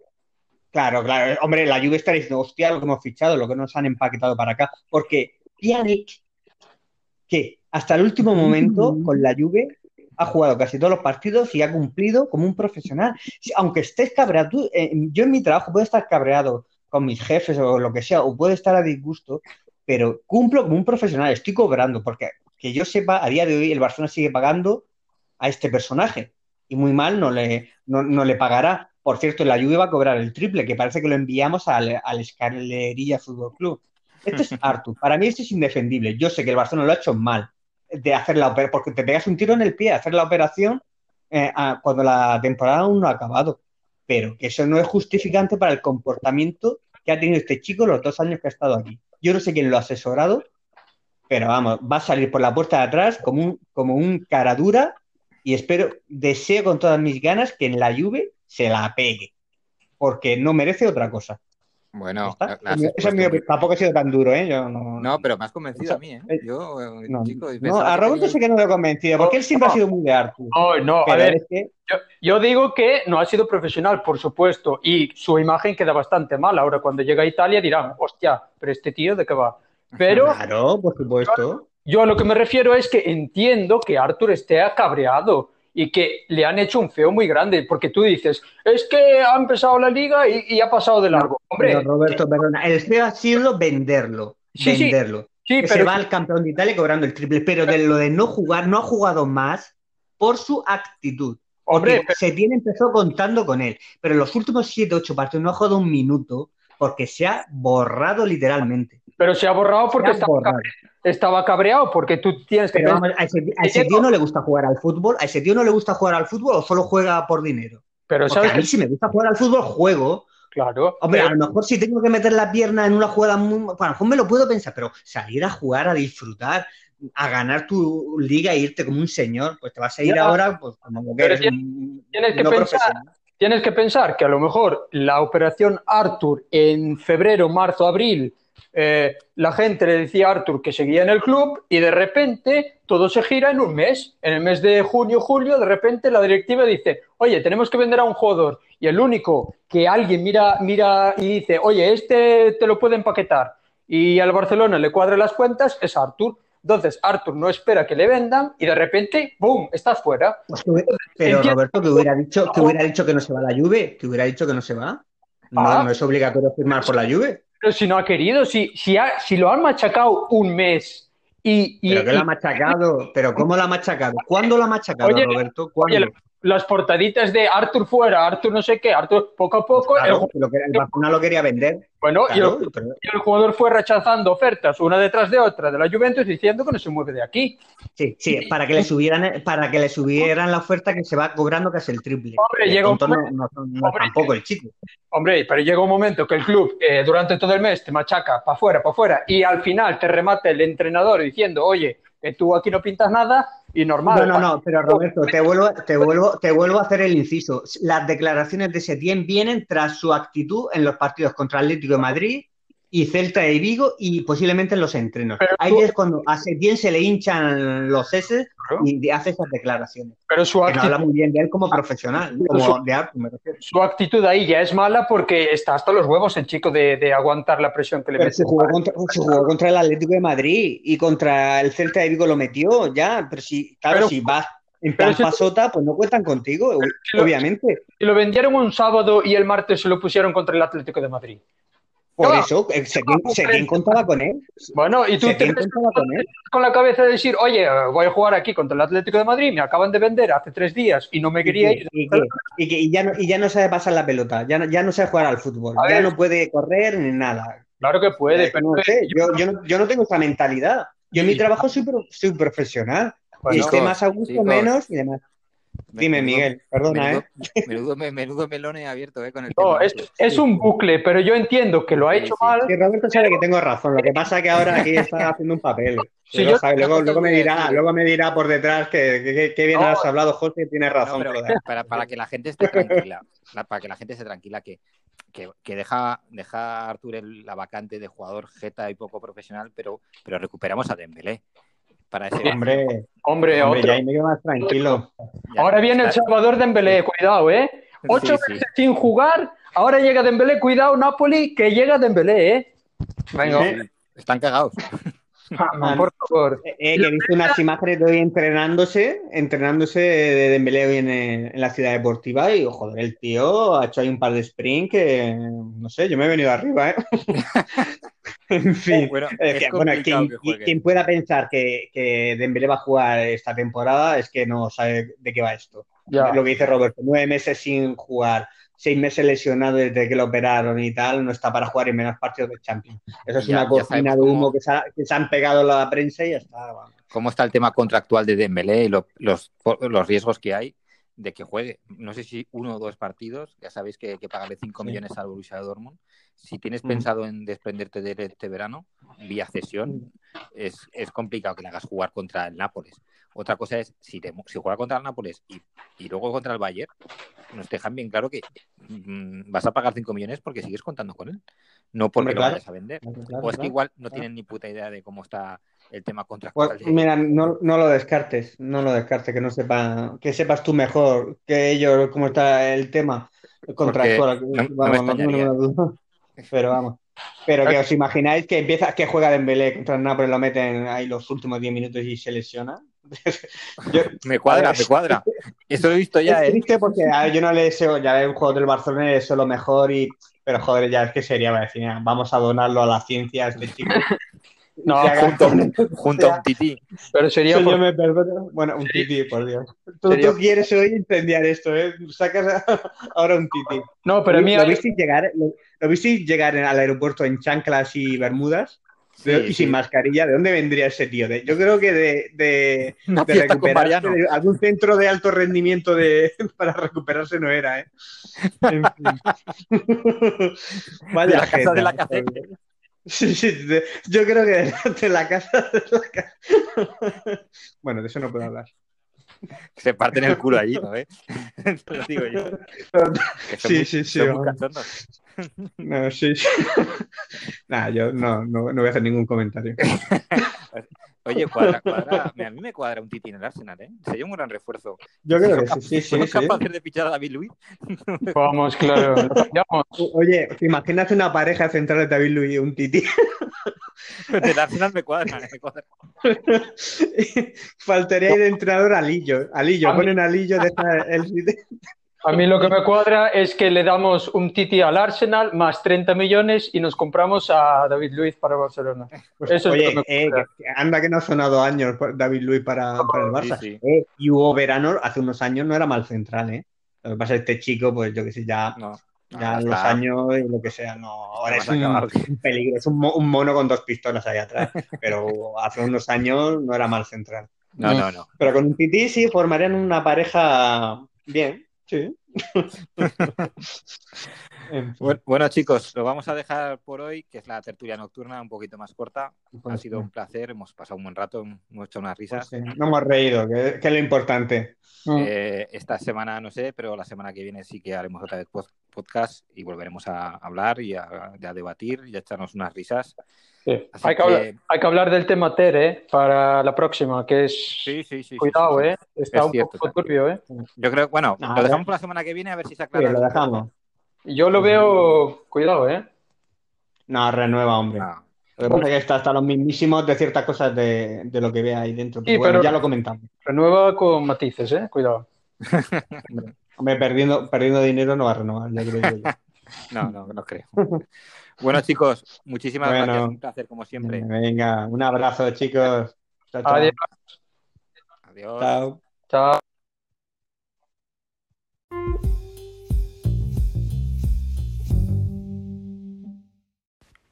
Claro, claro. Hombre, la Juve está diciendo, hostia, lo que hemos fichado, lo que nos han empaquetado para acá. Porque Pjanic, que hasta el último momento [laughs] con la Juve ha jugado casi todos los partidos y ha cumplido como un profesional. Aunque estés cabreado, eh, yo en mi trabajo puedo estar cabreado con mis jefes o lo que sea, o puedo estar a disgusto, pero cumplo como un profesional, estoy cobrando, porque que yo sepa, a día de hoy el Barcelona sigue pagando a este personaje y muy mal no le, no, le pagará. Por cierto, la Juve va a cobrar el triple, que parece que lo enviamos al, al Escalería Fútbol Club. Esto es [laughs] Artur. Para mí esto es indefendible. Yo sé que el Barcelona lo ha hecho mal, de hacer la operación, porque te pegas un tiro en el pie, hacer la operación eh, cuando la temporada aún no ha acabado. Pero que eso no es justificante para el comportamiento que ha tenido este chico los dos años que ha estado aquí. Yo no sé quién lo ha asesorado, pero vamos, va a salir por la puerta de atrás como un, como un cara dura y espero, deseo con todas mis ganas que en la lluvia se la pegue, porque no merece otra cosa. Bueno, tampoco ha sido tan duro, ¿eh? no, pero me has convencido a mí, ¿eh? eh Yo, eh, no, a Roberto sé que no lo he convencido, porque él siempre ha sido muy de. No, no, a ver, yo, digo que no ha sido profesional, por supuesto, y su imagen queda bastante mal. Ahora, cuando llega a Italia dirán, hostia, pero este tío, ¿de qué va? Pero. Claro, por supuesto. Yo, a lo que me refiero es que entiendo que Arthur esté acabreado y que le han hecho un feo muy grande, porque tú dices, es que ha empezado la liga y, ha pasado de largo. Hombre, Roberto, perdona, el feo ha sido venderlo. venderlo. Sí, pero... Se va al campeón de Italia cobrando el triple, pero de lo de no jugar, no ha jugado más por su actitud. Hombre, se tiene empezó contando con él, pero en los últimos 7, 8 partidos no ha jugado un minuto porque se ha borrado literalmente. Pero se ha borrado porque estaba, cabreado, porque tú tienes que... Pero a ese, tío no le gusta jugar al fútbol, a ese tío no le gusta jugar al fútbol o solo juega por dinero. Pero a mí si me gusta jugar al fútbol, juego. Claro. Hombre, a lo mejor si tengo que meter la pierna en una jugada muy... Bueno, a lo mejor me lo puedo pensar, pero salir a jugar, a disfrutar, a ganar tu liga e irte como un señor, pues te vas a ir ahora pues, como que eres tienes, que pensar, tienes que pensar que a lo mejor la operación Arthur en febrero, marzo, abril eh, la gente le decía a Arthur que seguía en el club y de repente todo se gira en un mes. En el mes de junio, julio, de repente la directiva dice, oye, tenemos que vender a un jugador. Y el único que alguien mira, mira y dice, oye, este te lo puede empaquetar y al Barcelona le cuadre las cuentas es Arthur. Entonces, Arthur no espera que le vendan y de repente, ¡boom!, estás fuera. Pues pero Roberto, que hubiera, dicho, que hubiera dicho que no se va a la Juve, que hubiera dicho que no se va. No, ah. no es obligatorio firmar por la Juve. Pero si no ha querido, si, si, si lo han machacado un mes y. y pero que lo ha machacado, pero ¿cómo lo ha machacado? ¿Cuándo lo ha machacado, Roberto? ¿Cuándo? Las portaditas de Arthur fuera, Arthur no sé qué, Arthur poco a poco. el, Barcelona lo quería vender. Bueno, y, el, jugador fue rechazando ofertas una detrás de otra de la Juventus diciendo que no se mueve de aquí. Sí, sí, para que le subieran, para que le subieran la oferta que se va cobrando casi el triple. Hombre, llega un momento, no, tampoco el chico. Hombre, pero llega un momento que el club eh, durante todo el mes te machaca para afuera, para afuera, y al final te remate el entrenador diciendo, oye, que tú aquí no pintas nada y normal. No, no, no, pero Roberto, te vuelvo, te vuelvo, te vuelvo a hacer el inciso. Las declaraciones de Setién vienen tras su actitud en los partidos contra Atlético de Madrid y Celta de Vigo y posiblemente en los entrenos. Ahí es cuando a Setién se le hinchan los S y hace esas declaraciones. Pero su actitud... habla muy bien de él como profesional, como su, de me refiero. Su actitud ahí ya es mala porque está hasta los huevos el chico de, aguantar la presión que le mete. Se jugó, contra, se jugó contra el Atlético de Madrid y contra el Celta de Vigo lo metió ya, pero si, claro, si vas en plan pasota, pues no cuentan contigo, obviamente. Y lo vendieron un sábado y el martes se lo pusieron contra el Atlético de Madrid. Por eso, se contaba con él. Bueno, y tú te con, él? con la cabeza de decir, oye, voy a jugar aquí contra el Atlético de Madrid, me acaban de vender hace tres días y no me quería ir. Y, que, ya, no, y ya no sabe pasar la pelota, ya no, ya no sabe jugar al fútbol, ya no puede correr ni nada. Claro que puede, pero no sé, yo, yo, no, tengo esa mentalidad. Yo en mi trabajo soy, soy profesional. y esté más a gusto, menos y demás. Dime, Miguel, perdona, menudo, ¿eh? [laughs] Menudo, menudo melón he abierto, ¿eh? Con el No, es, un bucle, pero yo entiendo que lo ha Sí, hecho sí. mal. Sí, Roberto sabe que tengo razón. Lo que pasa es que ahora aquí está [laughs] haciendo un papel. Sí, Luego yo- sabe, luego, luego me dirá, luego me dirá por detrás que, que- que- que bien No. has hablado, José, y tienes No, razón. para, para que la gente esté tranquila, la- para que la gente esté tranquila, que, que, que deja, deja a Artur la vacante de jugador jeta y poco profesional, pero, pero recuperamos a Dembélé. Para ese Hombre, Hombre, hombre, otro. ya ahí me quedo más tranquilo. Ya, Ahora viene el Salvador Dembélé, cuidado, ¿eh? Ocho Sí, sí. meses sin jugar, ahora llega Dembélé, cuidado, Napoli, que llega Dembélé, ¿eh? Venga, Sí, Están cagados. [laughs] vamos, por favor. Eh, eh, que he visto unas imágenes de hoy entrenándose, entrenándose de Dembélé hoy en, eh, en la ciudad deportiva y, joder, el tío ha hecho ahí un par de sprint que, no sé, yo me he venido arriba, ¿eh? [laughs] en fin. Bueno, Es es que, bueno, que quien pueda pensar que, que Dembélé va a jugar esta temporada es que no sabe de qué va esto. Ya. Lo que dice Roberto, nueve meses sin jugar, seis meses lesionado desde que lo operaron y tal, no está para jugar en menos partidos de Champions. Eso es Ya- una sabemos de humo que se, ha- que se han pegado la prensa y ya está. vamos. cómo está el tema contractual de Dembélé y lo- los, los riesgos que hay de que juegue. No sé si uno o dos partidos, ya sabéis que hay que pagarle 5 Sí. millones al Borussia Dortmund. Si tienes Mm. pensado en desprenderte de él este verano, vía Mm. cesión, es, es complicado que le hagas jugar contra el Nápoles. Otra cosa es, si, te- si juega contra el Nápoles y, y luego contra el Bayern, nos dejan bien claro que mm, vas a pagar 5 millones porque sigues contando con él, no porque Hombre, lo claro. vayas a vender. Claro, o es claro. que igual no claro. tienen ni puta idea de cómo está el tema contractual. Pues, de- mira, no, no lo descartes, no lo descartes, que no sepa, que sepas tú mejor que ellos cómo está el tema contractual. no- no me Vamos, no tengo extrañaría. ninguna duda. Pero vamos. Pero que os imagináis que empieza, que juega Dembélé contra el Napoli, lo meten ahí los últimos 10 minutos y se lesiona. [laughs] Yo- Me cuadra, ver. me cuadra. Eso lo he visto ya, es ¿eh? triste porque a ver, yo no le deseo, ya el juego del Barcelona le deseo lo mejor y pero joder, ya es que sería vamos a donarlo a la ciencia a este chico. [laughs] No, junto, junto a un tití. Pero sería Yo por- me perdono. Bueno, un tití, por Dios. Tú, Sería- tú quieres hoy incendiar esto, ¿eh? Sacas [laughs] ahora un tití. No, pero a mí ¿Lo visteis llegar, lo, lo visteis llegar al aeropuerto en chanclas y bermudas? De- Sí, y sin mascarilla, ¿de dónde vendría ese tío? De- yo creo que de, de, Una de fiesta con recuperarse de algún centro de alto rendimiento de, [laughs] para recuperarse no era, ¿eh? En fin. Vaya [laughs] De la casa de la cacete. [laughs] Sí, sí, de- yo creo que de, [laughs] de la casa de la ca- Bueno, de eso no puedo hablar. Se parten el culo allí, ¿no? ¿Eh? [laughs] Te lo digo yo. Que son Sí, muy- sí, sí, son muy. No, sí, sí. Nada, yo no, no, no voy a hacer ningún comentario. Oye, [laughs] cuadra, cuadra. A mí me cuadra un tití en el Arsenal, ¿eh? Sería un gran refuerzo. Yo creo que sí, sí, sí, capaces de fichar a David Luiz. [laughs] Vamos, claro. cambiamos. Oye, ¿te imaginas una pareja central de David Luiz y un Titi? [laughs] Del Arsenal me cuadra, me cuadra. Faltaría ahí de entrenador Alillo. Alillo, ponen Alillo, deja el. A mí lo que me cuadra es que le damos un Titi al Arsenal más 30 millones y nos compramos a David Luiz para Barcelona. Pues, Eso es oye, lo que me eh, cuadra. anda que no ha sonado años David Luiz para, para el Barça. Sí, sí. Eh, y Hugo Verano hace unos años no era mal central, ¿eh? Lo que pasa es que este chico, pues yo que sé, ya, No. ya los está- años y lo que sea, no. Ahora es un, acabado. un peligro, es un, mo- un mono con dos pistolas ahí atrás. [laughs] Pero hace unos años no era mal central. No, no, no. Pero con un Titi sí formarían una pareja bien, sí. En fin, Bueno, chicos, lo vamos a dejar por hoy, que es la tertulia nocturna, un poquito más corta. Ha sido un placer, hemos pasado un buen rato, hemos hecho unas pues risas. sí, no hemos reído, que, que es lo importante. Mm. Eh, esta semana no sé, pero la semana que viene sí que haremos otra vez podcast y volveremos a hablar y a, debatir y a echarnos unas risas. Sí. Hay, que que- hablar, hay que hablar del tema Ter, ¿eh? Para la próxima, que es... Sí, sí, sí. Cuidado, sí, sí. ¿eh? Está Es un cierto, poco turbio, ¿eh? Yo creo, bueno, Ah, lo dejamos para la semana que viene a ver si se Sí, aclara. lo dejamos. Yo lo veo... Cuidado, ¿eh? No, renueva, hombre. No. Lo que pasa es que está hasta los mismísimos de ciertas cosas de, de lo que ve ahí dentro. Pero Sí, bueno, pero- ya lo comentamos. Renueva con matices, ¿eh? Cuidado. [laughs] Hombre, perdiendo, perdiendo dinero no va a renovar, ya creo yo. [laughs] No, no, no creo. Bueno, chicos, muchísimas Bueno. gracias. Un placer, como siempre. Venga, un abrazo, chicos. Chao, chao. Adiós. Adiós. Chao. Chao.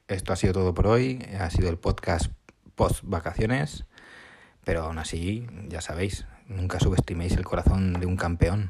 Esto ha sido todo por hoy. Ha sido el podcast post vacaciones. Pero aún así, ya sabéis, nunca subestiméis el corazón de un campeón.